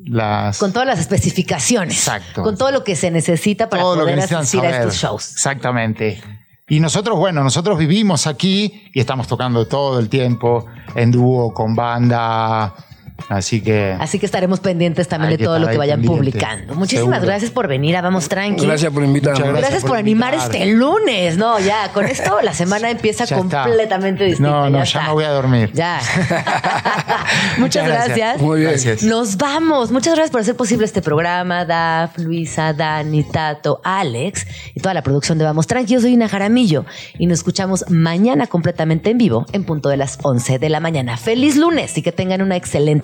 las Con todas las especificaciones. Exacto. Con todo lo que se necesita para todo poder asistir a estos shows. Exactamente. Y nosotros, bueno, nosotros vivimos aquí y estamos tocando todo el tiempo en dúo, con banda. Así que. Así que estaremos pendientes también de todo lo que vayan pendiente. publicando. Muchísimas Seguro. gracias por venir a Vamos Tranqui. Gracias por invitarnos. Muchas Gracias, gracias por, por animar este lunes. No, ya, con esto la semana empieza Ya está. completamente distinta. No, no, ya, está. me voy a dormir. Ya. [laughs] [laughs] Muchas gracias. Muy bien. Gracias. Nos vamos. Muchas gracias por hacer posible este programa. Daf, Luisa, Dani, Tato, Alex y toda la producción de Vamos Tranqui. Yo soy Ina Jaramillo y nos escuchamos mañana completamente en vivo en punto de las 11 de la mañana. Feliz lunes y que tengan una excelente